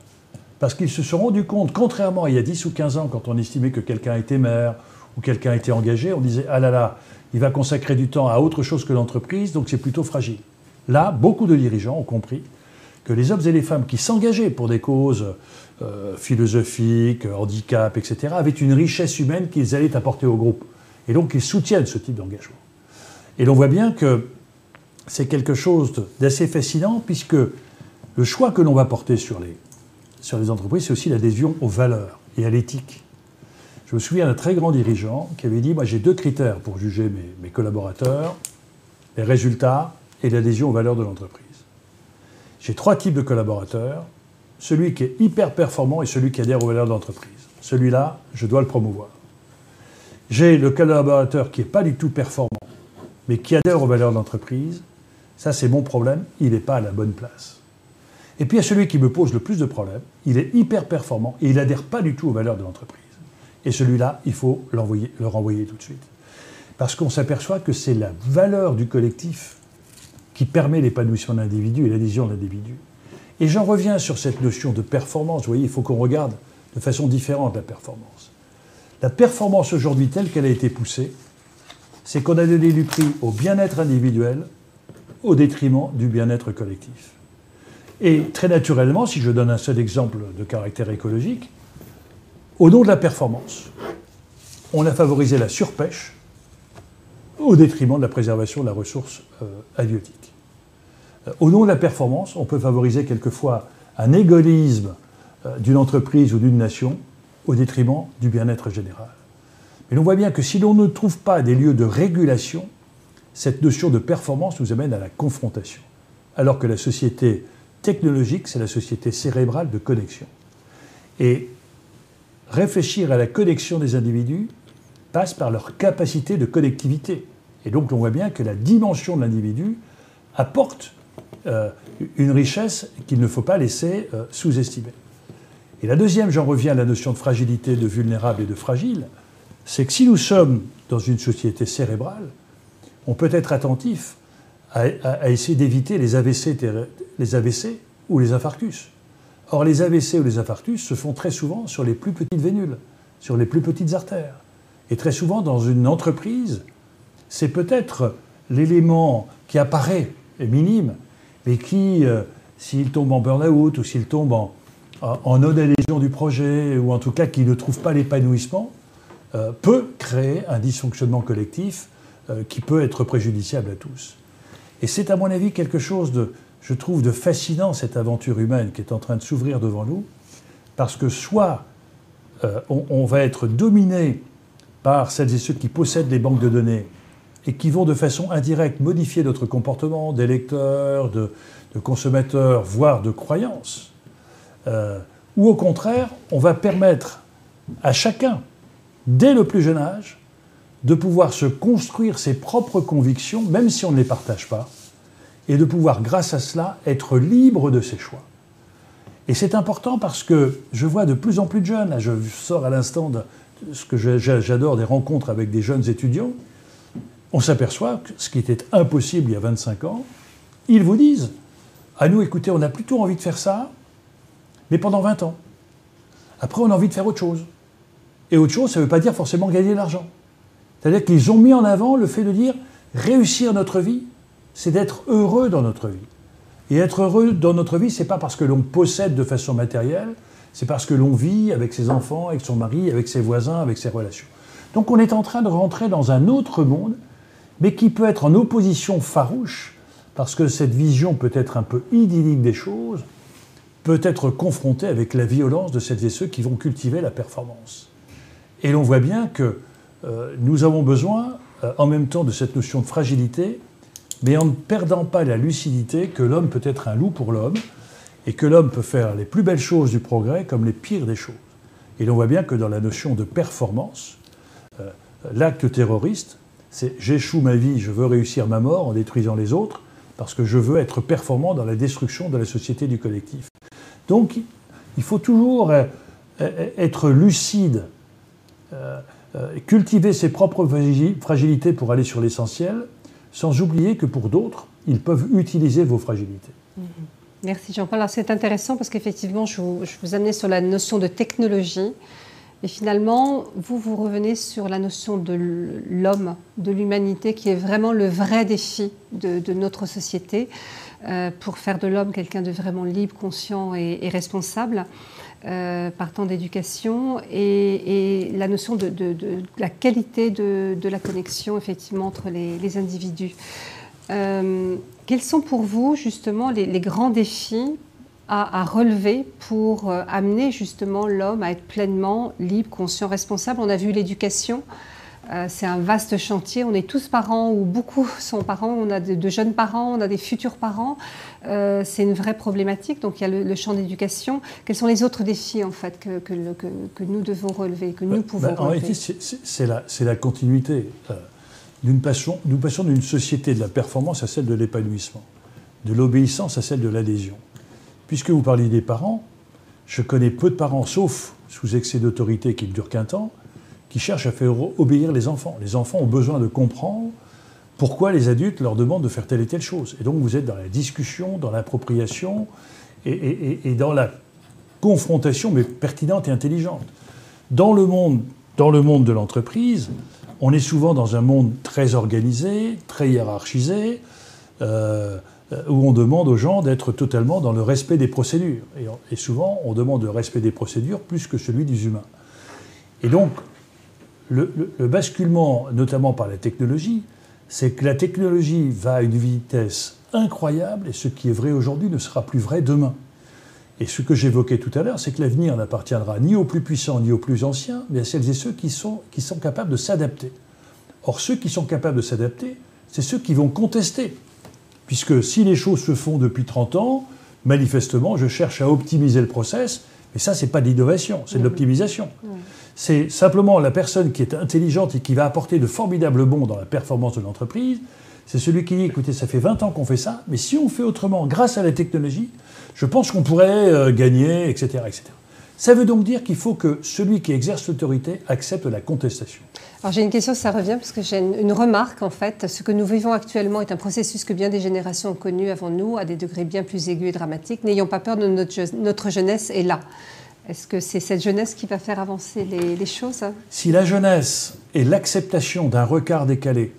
Parce qu'ils se sont rendus compte, contrairement à il y a 10 ou 15 ans, quand on estimait que quelqu'un était maire ou quelqu'un était engagé, on disait Ah là là, il va consacrer du temps à autre chose que l'entreprise, donc c'est plutôt fragile. Là, beaucoup de dirigeants ont compris que les hommes et les femmes qui s'engageaient pour des causes euh, philosophiques, handicap, etc., avaient une richesse humaine qu'ils allaient apporter au groupe. Et donc ils soutiennent ce type d'engagement. Et l'on voit bien que c'est quelque chose d'assez fascinant puisque le choix que l'on va porter sur les, sur les entreprises, c'est aussi l'adhésion aux valeurs et à l'éthique. Je me souviens d'un très grand dirigeant qui avait dit, moi j'ai deux critères pour juger mes, collaborateurs, les résultats et l'adhésion aux valeurs de l'entreprise. J'ai trois types de collaborateurs. Celui qui est hyper performant et celui qui adhère aux valeurs de l'entreprise. Celui-là, je dois le promouvoir. J'ai le collaborateur qui n'est pas du tout performant, mais qui adhère aux valeurs de l'entreprise. Ça, c'est mon problème. Il n'est pas à la bonne place. Et puis il y a celui qui me pose le plus de problèmes. Il est hyper performant et il n'adhère pas du tout aux valeurs de l'entreprise. Et celui-là, il faut le renvoyer tout de suite. Parce qu'on s'aperçoit que c'est la valeur du collectif qui permet l'épanouissement de l'individu et l'adhésion de l'individu. Et j'en reviens sur cette notion de performance. Vous voyez, il faut qu'on regarde de façon différente la performance. La performance aujourd'hui telle qu'elle a été poussée, c'est qu'on a donné du prix au bien-être individuel au détriment du bien-être collectif. Et très naturellement, si je donne un seul exemple de caractère écologique, au nom de la performance, on a favorisé la surpêche au détriment de la préservation de la ressource euh, halieutique. Euh, au nom de la performance, on peut favoriser quelquefois un égoïsme euh, d'une entreprise ou d'une nation au détriment du bien-être général. Mais on voit bien que si l'on ne trouve pas des lieux de régulation, cette notion de performance nous amène à la confrontation. Alors que la société technologique, c'est la société cérébrale de connexion. Et réfléchir à la connexion des individus passe par leur capacité de connectivité. Et donc on voit bien que la dimension de l'individu apporte euh, une richesse qu'il ne faut pas laisser euh, sous-estimer. Et la deuxième, j'en reviens à la notion de fragilité, de vulnérable et de fragile, c'est que si nous sommes dans une société cérébrale, on peut être attentif à, essayer d'éviter les AVC, ou les infarctus. Or, les AVC ou les infarctus se font très souvent sur les plus petites vénules, sur les plus petites artères. Et très souvent, dans une entreprise, c'est peut-être l'élément qui apparaît, est minime, mais qui, euh, s'il tombe en burn-out ou s'il tombe en, en non-adhésion du projet, ou en tout cas qui ne trouve pas l'épanouissement, euh, peut créer un dysfonctionnement collectif euh, qui peut être préjudiciable à tous. Et c'est à mon avis quelque chose de, je trouve, de fascinant, cette aventure humaine qui est en train de s'ouvrir devant nous, parce que soit euh, on, va être dominé par celles et ceux qui possèdent les banques de données et qui vont de façon indirecte modifier notre comportement d'électeurs, de, de, consommateurs, voire de croyances, euh, ou au contraire, on va permettre à chacun, dès le plus jeune âge, de pouvoir se construire ses propres convictions, même si on ne les partage pas, et de pouvoir, grâce à cela, être libre de ses choix. Et c'est important parce que je vois de plus en plus de jeunes, je sors à l'instant de ce que j'adore des rencontres avec des jeunes étudiants, on s'aperçoit que ce qui était impossible il y a 25 ans, ils vous disent, à nous écoutez, on a plutôt envie de faire ça, mais pendant 20 ans. Après, on a envie de faire autre chose. Et autre chose, ça ne veut pas dire forcément gagner de l'argent. C'est-à-dire qu'ils ont mis en avant le fait de dire réussir notre vie, c'est d'être heureux dans notre vie. Et être heureux dans notre vie, c'est pas parce que l'on possède de façon matérielle, c'est parce que l'on vit avec ses enfants, avec son mari, avec ses voisins, avec ses relations. Donc on est en train de rentrer dans un autre monde, mais qui peut être en opposition farouche, parce que cette vision peut être un peu idyllique des choses, peut être confronté avec la violence de celles et ceux qui vont cultiver la performance. Et l'on voit bien que nous avons besoin, euh, en même temps, de cette notion de fragilité, mais en ne perdant pas la lucidité que l'homme peut être un loup pour l'homme, et que l'homme peut faire les plus belles choses du progrès comme les pires des choses. Et l'on voit bien que dans la notion de performance, euh, l'acte terroriste, c'est j'échoue ma vie, je veux réussir ma mort en détruisant les autres, parce que je veux être performant dans la destruction de la société du collectif. Donc, il faut toujours euh, euh, être lucide, euh, cultiver ses propres fragilités pour aller sur l'essentiel, sans oublier que pour d'autres, ils peuvent utiliser vos fragilités. Mm-hmm.
Merci Jean-Paul. C'est intéressant parce qu'effectivement, je vous, je vous amenais sur la notion de technologie. Et finalement, vous, vous revenez sur la notion de l'homme, de l'humanité, qui est vraiment le vrai défi de, notre société, euh, pour faire de l'homme quelqu'un de vraiment libre, conscient et, responsable, euh, partant d'éducation, et, la notion de, la qualité de, la connexion, effectivement, entre les, individus. Euh, quels sont pour vous, justement, les grands défis à, relever pour euh, amener justement l'homme à être pleinement libre, conscient, responsable? On a vu l'éducation. Euh, c'est un vaste chantier. On est tous parents ou beaucoup sont parents. On a de, jeunes parents, on a des futurs parents. Euh, c'est une vraie problématique. Donc il y a le, champ d'éducation. Quels sont les autres défis en fait que, que, nous devons relever, que nous bah, pouvons bah, relever En réalité,
c'est la, la, continuité d'une passion, d'une société de la performance à celle de l'épanouissement, de l'obéissance à celle de l'adhésion. Puisque vous parlez des parents, je connais peu de parents, sauf sous excès d'autorité qui ne dure qu'un temps, qui cherchent à faire obéir les enfants. Les enfants ont besoin de comprendre pourquoi les adultes leur demandent de faire telle et telle chose. Et donc vous êtes dans la discussion, dans l'appropriation et, dans la confrontation, mais pertinente et intelligente. Dans le monde, dans le monde de l'entreprise, on est souvent dans un monde très organisé, très hiérarchisé, euh, où on demande aux gens d'être totalement dans le respect des procédures. Et, souvent, on demande le respect des procédures plus que celui des humains. Et donc, le, le basculement, notamment par la technologie, c'est que la technologie va à une vitesse incroyable, et ce qui est vrai aujourd'hui ne sera plus vrai demain. Et ce que j'évoquais tout à l'heure, c'est que l'avenir n'appartiendra ni aux plus puissants ni aux plus anciens, mais à celles et ceux qui sont, qui sont capables de s'adapter. Or, ceux qui sont capables de s'adapter, c'est ceux qui vont contester. Puisque si les choses se font depuis 30 ans, manifestement, je cherche à optimiser le process, mais ça, ce n'est pas de l'innovation, c'est de l'optimisation. C'est simplement la personne qui est intelligente et qui va apporter de formidables bons dans la performance de l'entreprise, c'est celui qui dit, écoutez, ça fait 20 ans qu'on fait ça, mais si on fait autrement grâce à la technologie, je pense qu'on pourrait euh, gagner, etc., etc. Ça veut donc dire qu'il faut que celui qui exerce l'autorité accepte la contestation.
Alors j'ai une question, ça revient, parce que j'ai une, remarque en fait. Ce que nous vivons actuellement est un processus que bien des générations ont connu avant nous, à des degrés bien plus aigus et dramatiques. N'ayons pas peur de notre, notre jeunesse est là. Est-ce que c'est cette jeunesse qui va faire avancer les, les choses
Si la jeunesse est l'acceptation d'un regard décalé,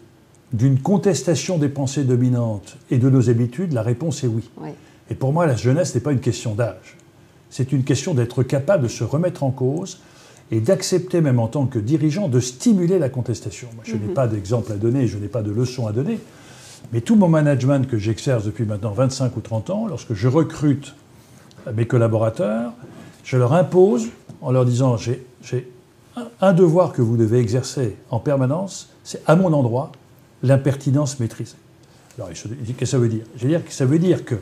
d'une contestation des pensées dominantes et de nos habitudes, la réponse est oui. Et pour moi, la jeunesse n'est pas une question d'âge. C'est une question d'être capable de se remettre en cause et d'accepter, même en tant que dirigeant, de stimuler la contestation. Moi, je n'ai mhm. pas d'exemple à donner, je n'ai pas de leçon à donner, mais tout mon management que j'exerce depuis maintenant 25 ou 30 ans, lorsque je recrute mes collaborateurs, je leur impose en leur disant j'ai un devoir que vous devez exercer en permanence, c'est à mon endroit l'impertinence maîtrisée. Alors, qu'est-ce que ça veut dire? Je veux dire que ça veut dire que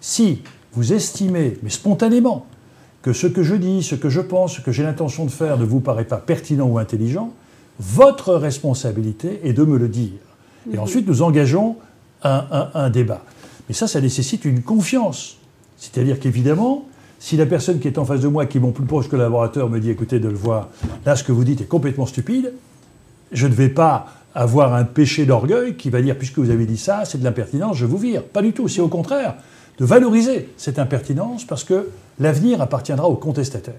si vous estimez, mais spontanément, que ce que je dis, ce que je pense, ce que j'ai l'intention de faire ne vous paraît pas pertinent ou intelligent, votre responsabilité est de me le dire. Et ensuite, nous engageons un, un, débat. Mais ça, ça nécessite une confiance. C'est-à-dire qu'évidemment, si la personne qui est en face de moi, qui est mon plus proche collaborateur, me dit écoutez, de le voir, là, ce que vous dites est complètement stupide, je ne vais pas avoir un péché d'orgueil qui va dire, puisque vous avez dit ça, c'est de l'impertinence, je vous vire. Pas du tout, c'est au contraire de valoriser cette impertinence parce que l'avenir appartiendra aux contestataires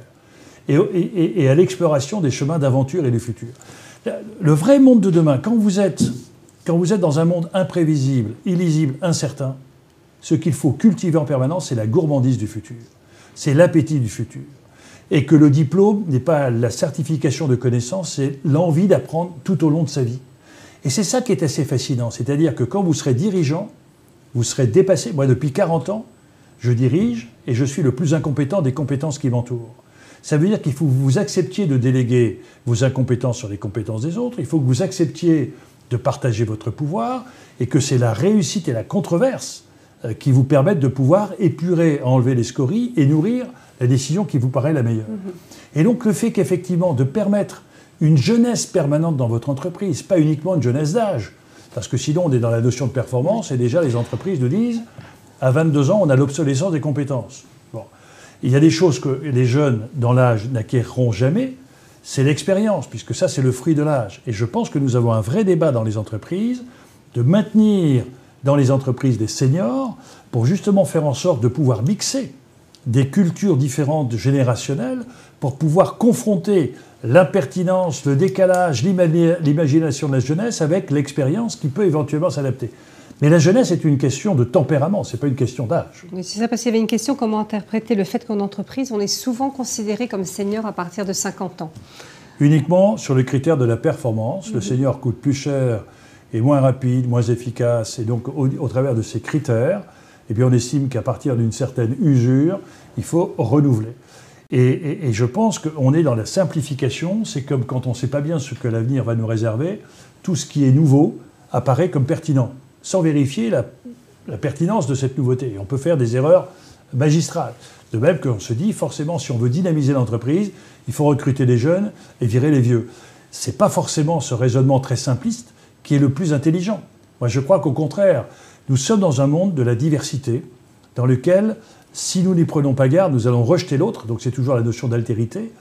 et, à l'exploration des chemins d'aventure et du futur. Le vrai monde de demain, quand vous êtes, quand vous êtes dans un monde imprévisible, illisible, incertain, ce qu'il faut cultiver en permanence, c'est la gourmandise du futur, c'est l'appétit du futur. Et que le diplôme n'est pas la certification de connaissances, c'est l'envie d'apprendre tout au long de sa vie. Et c'est ça qui est assez fascinant, c'est-à-dire que quand vous serez dirigeant, vous serez dépassé. Moi, depuis 40 ans, je dirige et je suis le plus incompétent des compétences qui m'entourent. Ça veut dire qu'il faut que vous acceptiez de déléguer vos incompétences sur les compétences des autres, il faut que vous acceptiez de partager votre pouvoir et que c'est la réussite et la controverse qui vous permettent de pouvoir épurer, enlever les scories et nourrir la décision qui vous paraît la meilleure. Mm-hmm. Et donc le fait qu'effectivement de permettre une jeunesse permanente dans votre entreprise, pas uniquement une jeunesse d'âge. Parce que sinon, on est dans la notion de performance et déjà les entreprises nous disent à 22 ans, on a l'obsolescence des compétences. Bon. Il y a des choses que les jeunes dans l'âge n'acquerront jamais, c'est l'expérience, puisque ça, c'est le fruit de l'âge. Et je pense que nous avons un vrai débat dans les entreprises de maintenir dans les entreprises des seniors pour justement faire en sorte de pouvoir mixer des cultures différentes générationnelles pour pouvoir confronter l'impertinence, le décalage, l'imagination de la jeunesse avec l'expérience qui peut éventuellement s'adapter. Mais la jeunesse est une question de tempérament, ce n'est pas une question d'âge.
c'est ça, parce qu'il y avait une question comment interpréter le fait qu'en entreprise, on est souvent considéré comme senior à partir de 50 ans?
Uniquement sur le critère de la performance. Le mhm. senior coûte plus cher et moins rapide, moins efficace. Et donc, au, travers de ces critères, eh bien, on estime qu'à partir d'une certaine usure, il faut renouveler. Et, je pense qu'on est dans la simplification. C'est comme quand on ne sait pas bien ce que l'avenir va nous réserver, tout ce qui est nouveau apparaît comme pertinent, sans vérifier la, pertinence de cette nouveauté. On peut faire des erreurs magistrales. De même qu'on se dit, forcément, si on veut dynamiser l'entreprise, il faut recruter des jeunes et virer les vieux. Ce n'est pas forcément ce raisonnement très simpliste qui est le plus intelligent. Moi, je crois qu'au contraire, nous sommes dans un monde de la diversité, dans lequel si nous n'y prenons pas garde, nous allons rejeter l'autre, donc c'est toujours la notion d'altérité.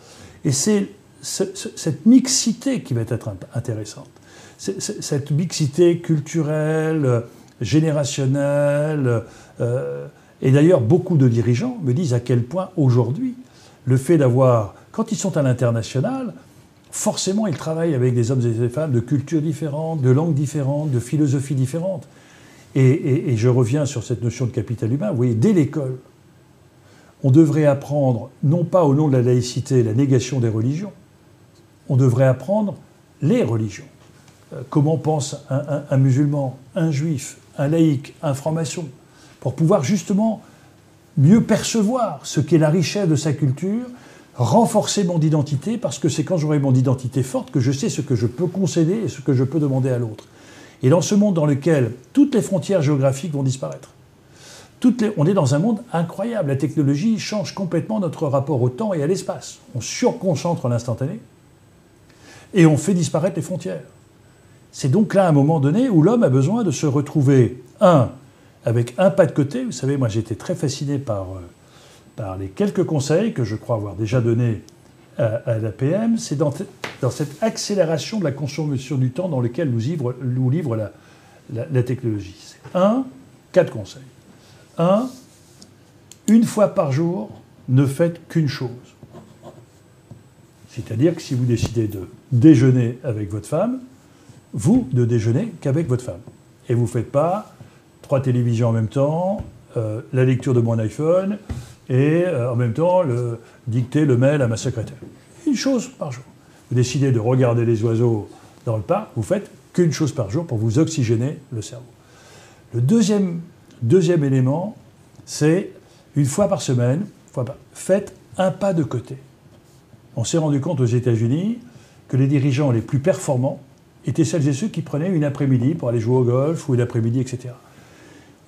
Et c'est cette mixité qui va être intéressante. Cette mixité culturelle, générationnelle. Euh, et d'ailleurs, beaucoup de dirigeants me disent à quel point aujourd'hui, le fait d'avoir, quand ils sont à l'international, forcément, ils travaillent avec des hommes et des femmes de cultures différentes, de langues différentes, de philosophies différentes. Et, je reviens sur cette notion de capital humain. Vous voyez, dès l'école, on devrait apprendre, non pas au nom de la laïcité, la négation des religions, on devrait apprendre les religions. Euh, comment pense un, musulman, un juif, un laïc, un franc-maçon, pour pouvoir justement mieux percevoir ce qu'est la richesse de sa culture, renforcer mon identité, parce que c'est quand j'aurai mon identité forte que je sais ce que je peux concéder et ce que je peux demander à l'autre. Et dans ce monde dans lequel toutes les frontières géographiques vont disparaître, on est dans un monde incroyable. La technologie change complètement notre rapport au temps et à l'espace. On surconcentre l'instantané et on fait disparaître les frontières. C'est donc là un moment donné où l'homme a besoin de se retrouver, un, avec un pas de côté. Vous savez, moi j'étais très fasciné par, euh, par les quelques conseils que je crois avoir déjà donnés à, l'APM. C'est dans, cette accélération de la consommation du temps dans lequel nous livre, la, technologie. Un, quatre conseils. Un, une fois par jour, ne faites qu'une chose. C'est-à-dire que si vous décidez de déjeuner avec votre femme, vous ne déjeunez qu'avec votre femme. Et vous ne faites pas trois télévisions en même temps, euh, la lecture de mon iPhone et euh, en même temps le, dicter le mail à ma secrétaire. Une chose par jour. Vous décidez de regarder les oiseaux dans le parc, vous faites qu'une chose par jour pour vous oxygéner le cerveau. Le deuxième, deuxième élément, c'est une fois par semaine, faites un pas de côté. On s'est rendu compte aux États-Unis que les dirigeants les plus performants étaient celles et ceux qui prenaient une après-midi pour aller jouer au golf ou une après-midi, etc.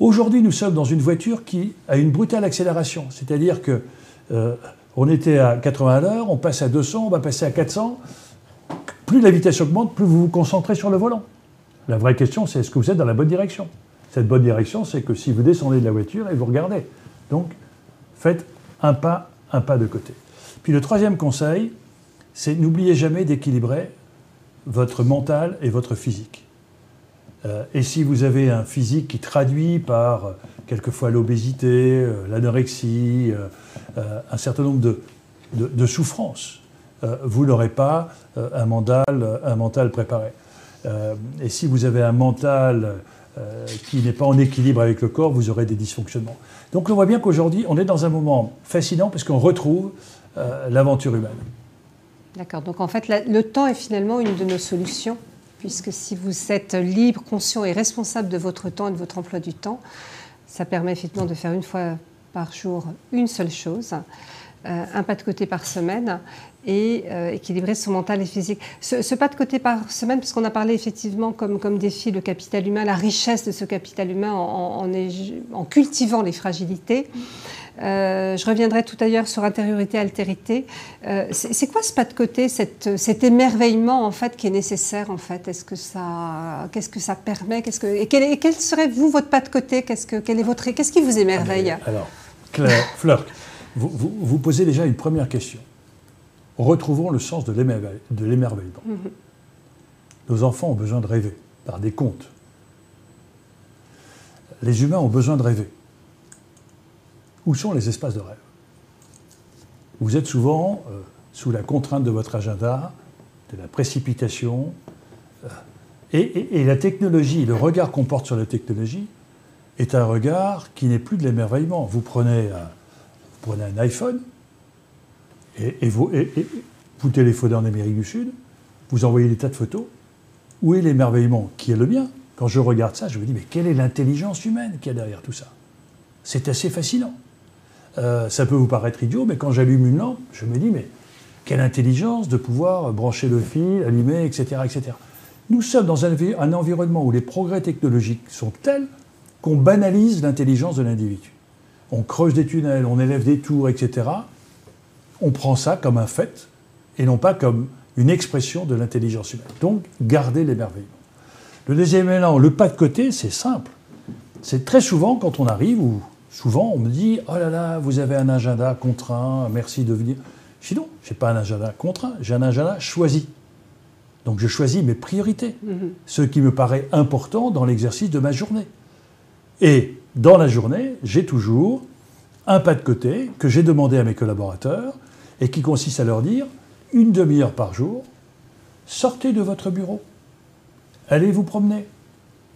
Aujourd'hui, nous sommes dans une voiture qui a une brutale accélération. C'est-à-dire que euh, on était à 80 à l'heure, on passe à 200, on va passer à 400. Plus la vitesse augmente, plus vous vous concentrez sur le volant. La vraie question, c'est est-ce que vous êtes dans la bonne direction? Cette bonne direction, c'est que si vous descendez de la voiture et vous regardez. Donc, faites un pas, un pas de côté. Puis le troisième conseil, c'est n'oubliez jamais d'équilibrer votre mental et votre physique. Euh, et si vous avez un physique qui traduit par euh, quelquefois l'obésité, euh, l'anorexie, un certain nombre de, souffrances, vous n'aurez pas un, mental, un mental préparé. et si vous avez un mental qui n'est pas en équilibre avec le corps, vous aurez des dysfonctionnements. Donc on voit bien qu'aujourd'hui, on est dans un moment fascinant parce qu'on retrouve l'aventure humaine.
D'accord. Donc en fait, le temps est finalement une de nos solutions, puisque si vous êtes libre, conscient et responsable de votre temps et de votre emploi du temps, ça permet effectivement de faire une fois par jour une seule chose, euh, un pas de côté par semaine et euh, équilibrer son mental et physique. Ce, pas de côté par semaine, puisqu'on a parlé effectivement comme, comme défi le capital humain, la richesse de ce capital humain en, en cultivant les fragilités. Euh, je reviendrai tout à l'heure sur intériorité, altérité. Euh, c'est quoi ce pas de côté, cet émerveillement en fait qui est nécessaire en fait? Est-ce que ça, qu'est-ce que ça permet? Qu'est-ce que et quel, serait vous votre pas de côté? Qu'est-ce que quel est votre Qu'est-ce qui vous émerveille?
Alors, Claire, Fleur, vous, vous, posez déjà une première question. Retrouvons le sens de l'émerveillement. Mhm. Nos enfants ont besoin de rêver par des contes. Les humains ont besoin de rêver. Où sont les espaces de rêve? Vous êtes souvent euh, sous la contrainte de votre agenda, de la précipitation, euh, et, la technologie, le regard qu'on porte sur la technologie, est un regard qui n'est plus de l'émerveillement. Vous prenez un, prenez un iPhone et, vous, vous téléphonez en Amérique du Sud, vous envoyez des tas de photos. Où est l'émerveillement? Qui est le mien? Quand je regarde ça, je me dis, mais quelle est l'intelligence humaine qui y a derrière tout ça? C'est assez fascinant. Euh, ça peut vous paraître idiot, mais quand j'allume une lampe, je me dis, mais quelle intelligence de pouvoir brancher le fil, allumer, etc. etc. Nous sommes dans un, environnement où les progrès technologiques sont tels qu'on banalise l'intelligence de l'individu. On creuse des tunnels, on élève des tours, etc. On prend ça comme un fait et non pas comme une expression de l'intelligence humaine. Donc, gardez l'émerveillement. Le deuxième élément, le pas de côté, c'est simple. C'est très souvent quand on arrive, ou souvent on me dit Oh là là, vous avez un agenda contraint, merci de venir. Je dis non, je n'ai pas un agenda contraint, j'ai un agenda choisi. Donc je choisis mes priorités, mhm. ce qui me paraît important dans l'exercice de ma journée. Et dans la journée, j'ai toujours un pas de côté que j'ai demandé à mes collaborateurs et qui consiste à leur dire une demi-heure par jour, sortez de votre bureau. Allez vous promener.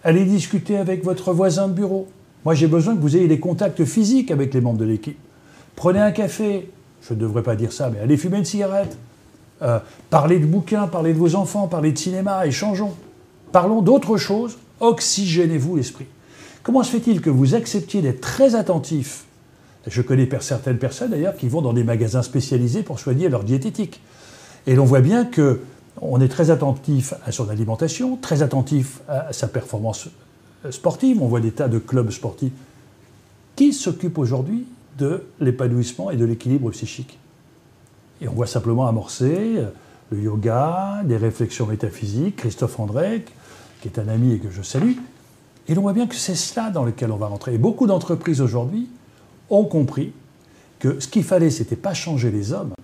Allez discuter avec votre voisin de bureau. Moi, j'ai besoin que vous ayez des contacts physiques avec les membres de l'équipe. Prenez un café. Je ne devrais pas dire ça, mais allez fumer une cigarette. Euh, parlez de bouquins, parlez de vos enfants, parlez de cinéma, échangeons. Parlons d'autre chose. Oxygénez-vous l'esprit. Comment se fait-il que vous acceptiez d'être très attentif? Je connais certaines personnes d'ailleurs qui vont dans des magasins spécialisés pour soigner leur diététique. Et l'on voit bien que on est très attentif à son alimentation, très attentif à sa performance sportive. On voit des tas de clubs sportifs. Qui s'occupe aujourd'hui de l'épanouissement et de l'équilibre psychique Et on voit simplement amorcer le yoga, des réflexions métaphysiques, Christophe André, qui est un ami et que je salue. Et l'on voit bien que c'est cela dans lequel on va rentrer. Et beaucoup d'entreprises aujourd'hui ont compris que ce qu'il fallait, ce n'était pas changer les hommes,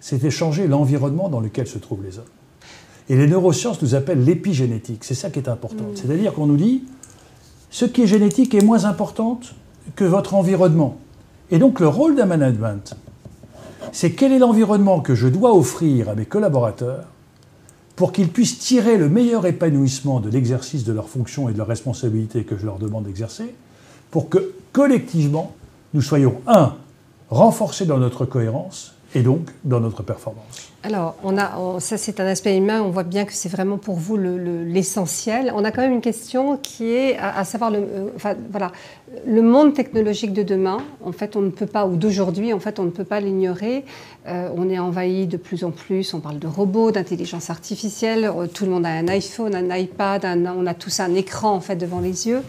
c'était changer l'environnement dans lequel se trouvent les hommes. Et les neurosciences nous appellent l'épigénétique. C'est ça qui est important. Mm. C'est-à-dire qu'on nous dit, ce qui est génétique est moins important que votre environnement. Et donc le rôle d'un management, c'est quel est l'environnement que je dois offrir à mes collaborateurs pour qu'ils puissent tirer le meilleur épanouissement de l'exercice de leurs fonctions et de leurs responsabilités que je leur demande d'exercer, pour que collectivement, nous soyons, un, renforcés dans notre cohérence, et donc dans notre performance.
Alors, on a, ça c'est un aspect humain, on voit bien que c'est vraiment pour vous l'essentiel. on a quand même une question qui est à, savoir le, euh, enfin, voilà, le monde technologique de demain, en fait on ne peut pas, ou d'aujourd'hui, en fait on ne peut pas l'ignorer. Euh, on est envahi de plus en plus, on parle de robots, d'intelligence artificielle, euh, tout le monde a un iPhone, un iPad, on a tous un écran en fait devant les yeux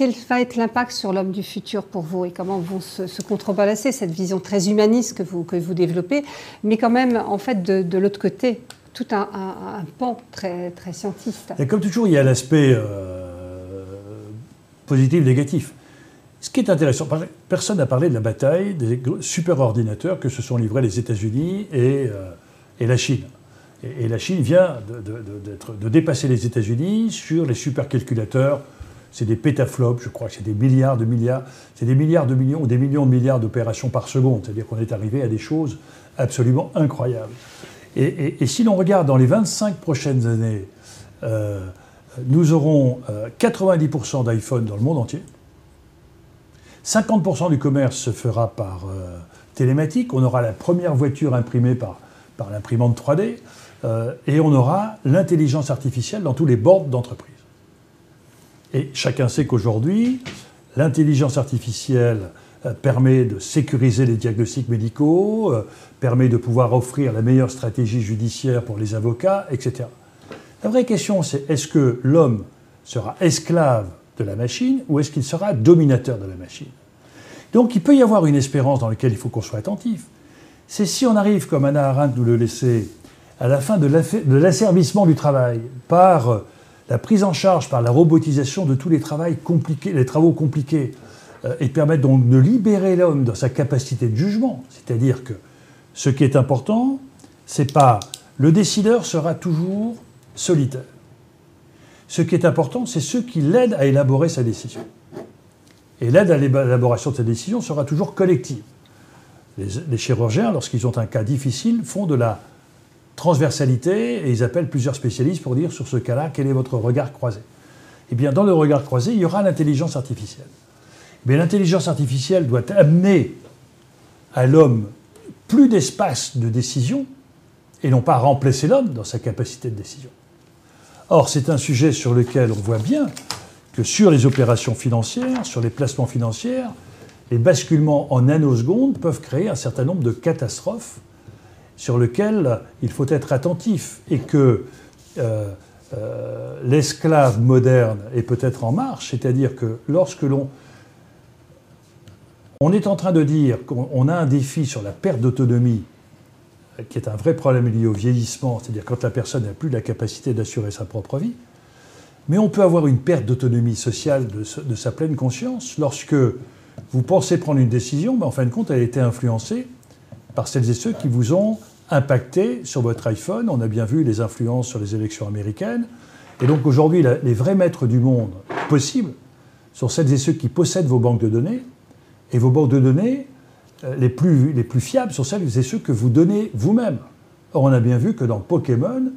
quel va être l'impact sur l'homme du futur pour vous et comment vont se, contrebalancer cette vision très humaniste que vous, que vous développez, mais quand même, en fait, de, l'autre côté, tout un, pan très, très scientiste.
Comme toujours, il y a l'aspect euh, positif, négatif. Ce qui est intéressant, personne n'a parlé de la bataille des superordinateurs que se sont livrés les États-Unis et, euh, et, la Chine. Et, la Chine vient de, de dépasser les États-Unis sur les supercalculateurs c'est des pétaflops, je crois que c'est des milliards de milliards, c'est des milliards de millions ou des millions de milliards d'opérations par seconde. C'est-à-dire qu'on est arrivé à des choses absolument incroyables. Et, si l'on regarde dans les 25 prochaines années, euh, nous aurons 90% euh, d'iPhone dans le monde entier. 50% du commerce se fera par euh, télématique. On aura la première voiture imprimée par, par l'imprimante 3D. et on aura l'intelligence artificielle dans tous les boards d'entreprise. Et chacun sait qu'aujourd'hui, l'intelligence artificielle euh, permet de sécuriser les diagnostics médicaux, euh, permet de pouvoir offrir la meilleure stratégie judiciaire pour les avocats, etc. La vraie question, c'est est-ce que l'homme sera esclave de la machine ou est-ce qu'il sera dominateur de la machine? Donc il peut y avoir une espérance dans laquelle il faut qu'on soit attentif. C'est si on arrive, comme Anna Arendt nous le laissait, à la fin de l'asservissement du travail par la prise en charge par la robotisation de tous les, compliqués, les travaux compliqués euh, et permettre donc de libérer l'homme dans sa capacité de jugement. C'est-à-dire que ce qui est important, c'est pas le décideur sera toujours solitaire. Ce qui est important, c'est ceux qui l'aident à élaborer sa décision. Et l'aide à l'élaboration de sa décision sera toujours collective. les chirurgiens, lorsqu'ils ont un cas difficile, font de la transversalité, et ils appellent plusieurs spécialistes pour dire sur ce cas-là, quel est votre regard croisé Eh bien, dans le regard croisé, il y aura l'intelligence artificielle. Mais l'intelligence artificielle doit amener à l'homme plus d'espace de décision, et non pas remplacer l'homme dans sa capacité de décision. Or, c'est un sujet sur lequel on voit bien que sur les opérations financières, sur les placements financiers, les basculements en nanosecondes peuvent créer un certain nombre de catastrophes sur lequel il faut être attentif et que euh, euh, l'esclave moderne est peut-être en marche, c'est-à-dire que lorsque l'on on est en train de dire qu'on a un défi sur la perte d'autonomie, qui est un vrai problème lié au vieillissement, c'est-à-dire quand la personne n'a plus la capacité d'assurer sa propre vie, mais on peut avoir une perte d'autonomie sociale de, de, sa pleine conscience lorsque vous pensez prendre une décision, mais en fin de compte, elle a été influencée par celles et ceux qui vous ont impacté sur votre iPhone. On a bien vu les influences sur les élections américaines. Et donc aujourd'hui, les vrais maîtres du monde possibles sont celles et ceux qui possèdent vos banques de données. Et vos banques de données euh, les plus, les plus fiables sont celles et ceux que vous donnez vous-même. Or, on a bien vu que dans Pokémon,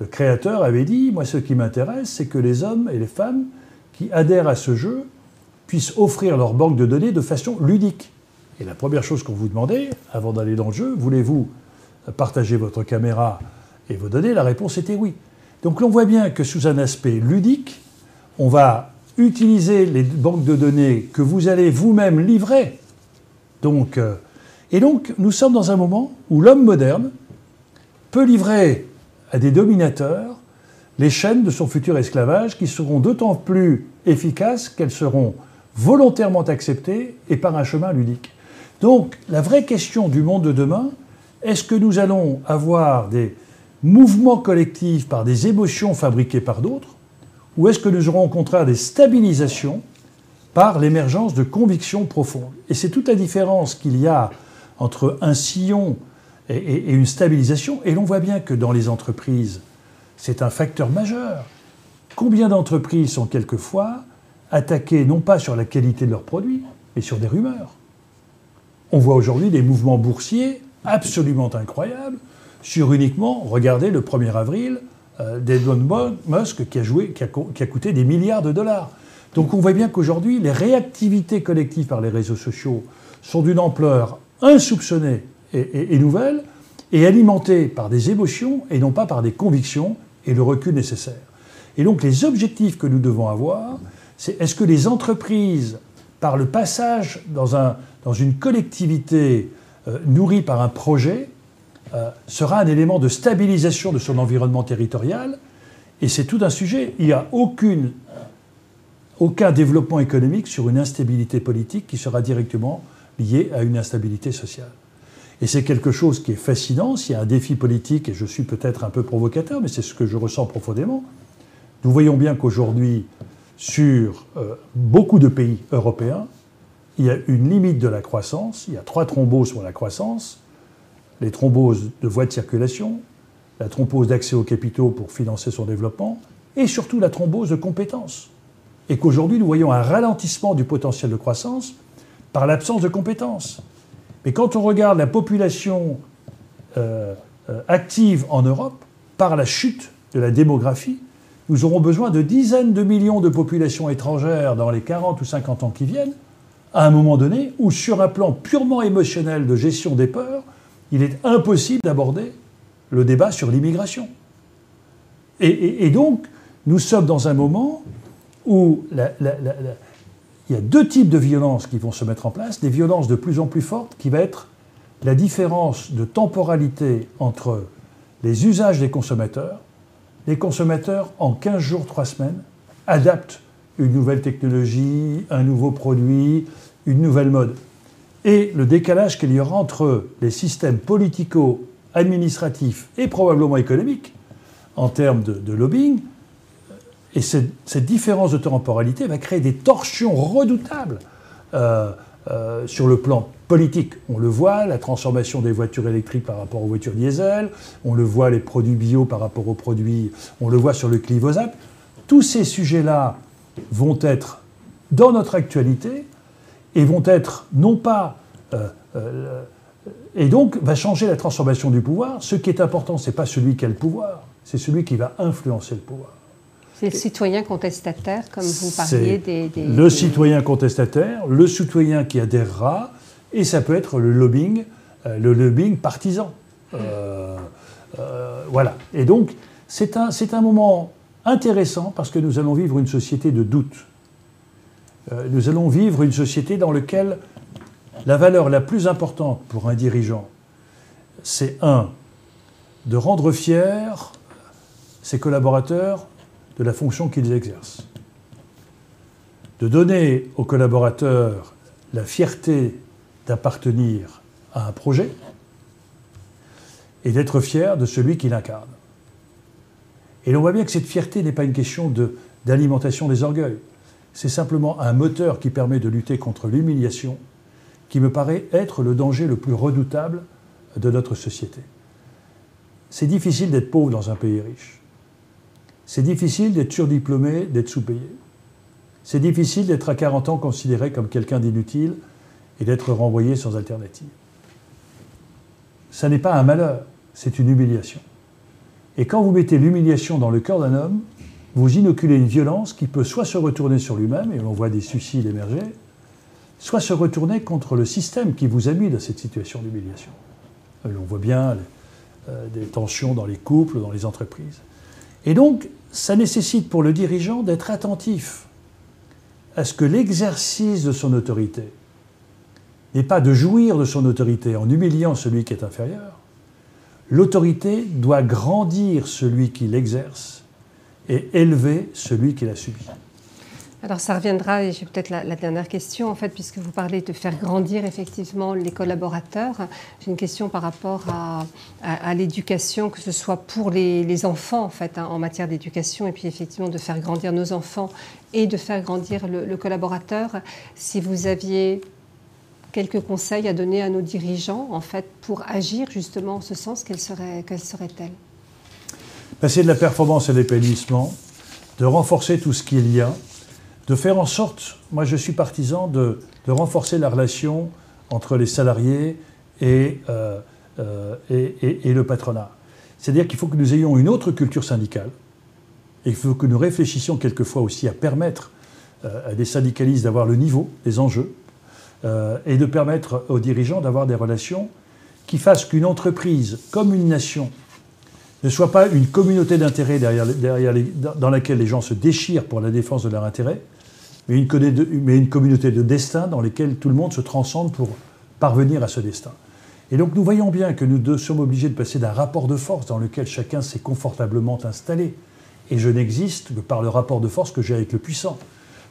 le créateur avait dit, moi ce qui m'intéresse, c'est que les hommes et les femmes qui adhèrent à ce jeu puissent offrir leur banque de données de façon ludique. Et la première chose qu'on vous demandait, avant d'aller dans le jeu, voulez-vous partager votre caméra et vos données La réponse était oui. Donc l'on voit bien que sous un aspect ludique, on va utiliser les banques de données que vous allez vous-même livrer. Donc, euh, et donc nous sommes dans un moment où l'homme moderne peut livrer à des dominateurs les chaînes de son futur esclavage qui seront d'autant plus efficaces qu'elles seront volontairement acceptées et par un chemin ludique. Donc la vraie question du monde de demain, est-ce que nous allons avoir des mouvements collectifs par des émotions fabriquées par d'autres ou est-ce que nous aurons au contraire des stabilisations par l'émergence de convictions profondes? Et c'est toute la différence qu'il y a entre un sillon et, une stabilisation. Et l'on voit bien que dans les entreprises, c'est un facteur majeur. Combien d'entreprises sont quelquefois attaquées non pas sur la qualité de leurs produits, mais sur des rumeurs? On voit aujourd'hui des mouvements boursiers absolument incroyables sur uniquement, regardez le 1er avril, euh, Musk qui a, joué, qui a, coûté des milliards de dollars. Donc on voit bien qu'aujourd'hui, les réactivités collectives par les réseaux sociaux sont d'une ampleur insoupçonnée et, nouvelle, et alimentées par des émotions et non pas par des convictions et le recul nécessaire. Et donc les objectifs que nous devons avoir, c'est est-ce que les entreprises, par le passage dans, un, dans une collectivité euh, nourrie par un projet, euh, sera un élément de stabilisation de son environnement territorial. Et c'est tout un sujet. Il n'y a aucune, aucun développement économique sur une instabilité politique qui sera directement liée à une instabilité sociale. Et c'est quelque chose qui est fascinant. S'il y a un défi politique, et je suis peut-être un peu provocateur, mais c'est ce que je ressens profondément, nous voyons bien qu'aujourd'hui, sur euh, beaucoup de pays européens, il y a une limite de la croissance, il y a trois thromboses sur la croissance, les thromboses de voies de circulation, la thrombose d'accès aux capitaux pour financer son développement, et surtout la thrombose de compétences. Et qu'aujourd'hui, nous voyons un ralentissement du potentiel de croissance par l'absence de compétences. Mais quand on regarde la population euh, euh, active en Europe, par la chute de la démographie, nous aurons besoin de dizaines de millions de populations étrangères dans les 40 ou 50 ans qui viennent, à un moment donné où, sur un plan purement émotionnel de gestion des peurs, il est impossible d'aborder le débat sur l'immigration. Et, donc, nous sommes dans un moment où il y a deux types de violences qui vont se mettre en place, des violences de plus en plus fortes, qui va être la différence de temporalité entre les usages des consommateurs. Les consommateurs, en 15 jours, 3 semaines, adaptent une nouvelle technologie, un nouveau produit, une nouvelle mode et le décalage qu'il y aura entre les systèmes politico-administratifs et probablement économiques en termes de, lobbying. Et cette, différence de temporalité va créer des torsions redoutables euh, euh, sur le plan politique. On le voit, la transformation des voitures électriques par rapport aux voitures diesel, on le voit les produits bio par rapport aux produits, on le voit sur le glyphosate. Tous ces sujets-là vont être dans notre actualité et vont être non pas... Euh, euh, et donc va changer la transformation du pouvoir. Ce qui est important, ce n'est pas celui qui a le pouvoir, c'est celui qui va influencer le pouvoir.
C'est le citoyen contestataire, comme vous parliez des,
Le citoyen contestataire, le citoyen qui adhérera, et ça peut être le lobbying, euh, le lobbying partisan. voilà. Et donc, c'est un, un moment intéressant parce que nous allons vivre une société de doute. Euh, nous allons vivre une société dans laquelle la valeur la plus importante pour un dirigeant, c'est un, de rendre fiers ses collaborateurs de la fonction qu'ils exercent, de donner aux collaborateurs la fierté d'appartenir à un projet et d'être fier de celui qui l'incarne. Et l'on voit bien que cette fierté n'est pas une question d'alimentation des orgueils c'est simplement un moteur qui permet de lutter contre l'humiliation, qui me paraît être le danger le plus redoutable de notre société. C'est difficile d'être pauvre dans un pays riche. C'est difficile d'être surdiplômé, d'être sous-payé. C'est difficile d'être à 40 ans considéré comme quelqu'un d'inutile et d'être renvoyé sans alternative. Ça n'est pas un malheur, c'est une humiliation. Et quand vous mettez l'humiliation dans le cœur d'un homme, vous inoculez une violence qui peut soit se retourner sur lui-même, et l'on voit des suicides émerger, soit se retourner contre le système qui vous a mis dans cette situation d'humiliation. On voit bien euh, des tensions dans les couples, dans les entreprises. Et donc, ça nécessite pour le dirigeant d'être attentif à ce que l'exercice de son autorité n'est pas de jouir de son autorité en humiliant celui qui est inférieur. L'autorité doit grandir celui qui l'exerce et élever celui qui l'a subi.
Alors ça reviendra, et j'ai peut-être la, dernière question, en fait, puisque vous parlez de faire grandir effectivement les collaborateurs. J'ai une question par rapport à, l'éducation, que ce soit pour les, enfants, en fait, hein, en matière d'éducation, et puis effectivement de faire grandir nos enfants et de faire grandir le, collaborateur. Si vous aviez quelques conseils à donner à nos dirigeants, en fait, pour agir justement en ce sens, quelles seraient-elles serait
Passer de la performance à l'épanouissement, de renforcer tout ce qu'il y a, de faire en sorte, moi je suis partisan de, renforcer la relation entre les salariés et, euh, euh, et, le patronat. C'est-à-dire qu'il faut que nous ayons une autre culture syndicale, et il faut que nous réfléchissions quelquefois aussi à permettre euh, à des syndicalistes d'avoir le niveau, les enjeux, et de permettre aux dirigeants d'avoir des relations qui fassent qu'une entreprise, comme une nation, ne soit pas une communauté d'intérêts derrière, dans laquelle les gens se déchirent pour la défense de leurs intérêts, mais une, communauté de destin dans laquelle tout le monde se transcende pour parvenir à ce destin. Et donc nous voyons bien que nous sommes obligés de passer d'un rapport de force dans lequel chacun s'est confortablement installé. Et je n'existe que par le rapport de force que j'ai avec le puissant.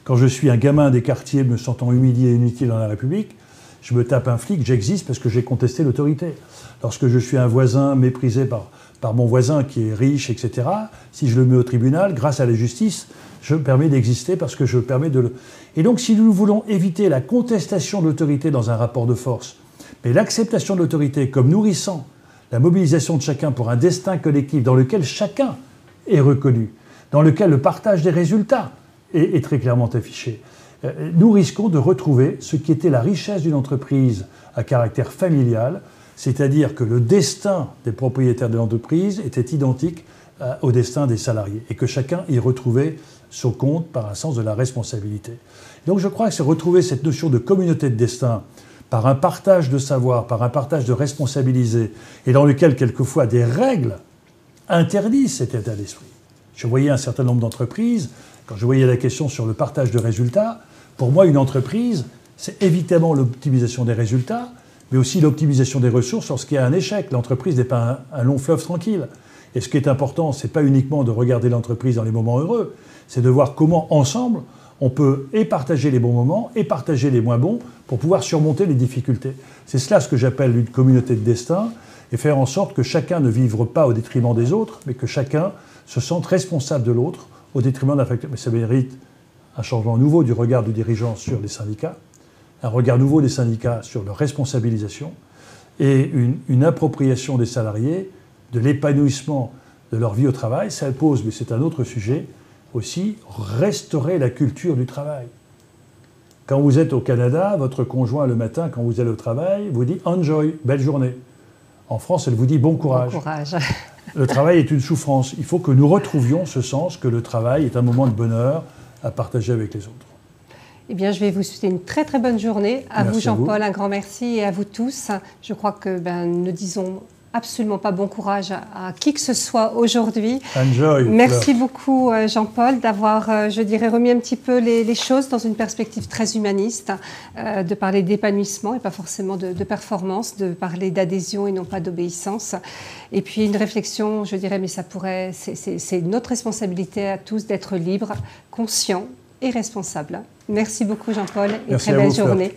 Quand je suis un gamin des quartiers me sentant humilié et inutile dans la République, je me tape un flic, j'existe parce que j'ai contesté l'autorité. Lorsque je suis un voisin méprisé par, mon voisin qui est riche, etc., si je le mets au tribunal, grâce à la justice, je me permets d'exister parce que je permets de le... Et donc si nous voulons éviter la contestation de l'autorité dans un rapport de force, mais l'acceptation de l'autorité comme nourrissant la mobilisation de chacun pour un destin collectif dans lequel chacun est reconnu, dans lequel le partage des résultats est, très clairement affiché, euh, nous risquons de retrouver ce qui était la richesse d'une entreprise à caractère familial, c'est-à-dire que le destin des propriétaires de l'entreprise était identique euh, au destin des salariés et que chacun y retrouvait son compte par un sens de la responsabilité. Donc je crois que c'est retrouver cette notion de communauté de destin par un partage de savoir, par un partage de responsabiliser, et dans lequel quelquefois des règles interdisent cet état d'esprit. Je voyais un certain nombre d'entreprises, quand je voyais la question sur le partage de résultats, pour moi une entreprise, c'est évidemment l'optimisation des résultats, mais aussi l'optimisation des ressources lorsqu'il y a un échec. L'entreprise n'est pas un, long fleuve tranquille. Et ce qui est important, ce n'est pas uniquement de regarder l'entreprise dans les moments heureux, c'est de voir comment ensemble on peut et partager les bons moments et partager les moins bons pour pouvoir surmonter les difficultés. C'est cela ce que j'appelle une communauté de destin et faire en sorte que chacun ne vive pas au détriment des autres, mais que chacun se sente responsable de l'autre au détriment d'un facteur. Mais ça mérite un changement nouveau du regard du dirigeant sur les syndicats, un regard nouveau des syndicats sur leur responsabilisation et une, une appropriation des salariés de l'épanouissement de leur vie au travail. Ça pose, mais c'est un autre sujet, aussi restaurer la culture du travail. Quand vous êtes au Canada, votre conjoint le matin, quand vous allez au travail, vous dit enjoy, belle journée. En France, elle vous dit bon courage.
Bon courage.
Le travail est une souffrance. Il faut que nous retrouvions ce sens que le travail est un moment de bonheur à partager avec les autres.
Eh bien, je vais vous souhaiter une très très bonne journée. À vous, Jean-Paul, un grand merci et à vous tous. Je crois que ben, nous disons absolument pas bon courage à, qui que ce soit aujourd'hui. Merci beaucoup euh, Jean-Paul d'avoir, euh, je dirais, remis un petit peu les, choses dans une perspective très humaniste, euh, de parler d'épanouissement et pas forcément de, performance, de parler d'adhésion et non pas d'obéissance. Et puis une réflexion, je dirais, mais ça pourrait, c'est notre responsabilité à tous d'être libres, conscients et responsables. Merci beaucoup Jean-Paul et très belle journée.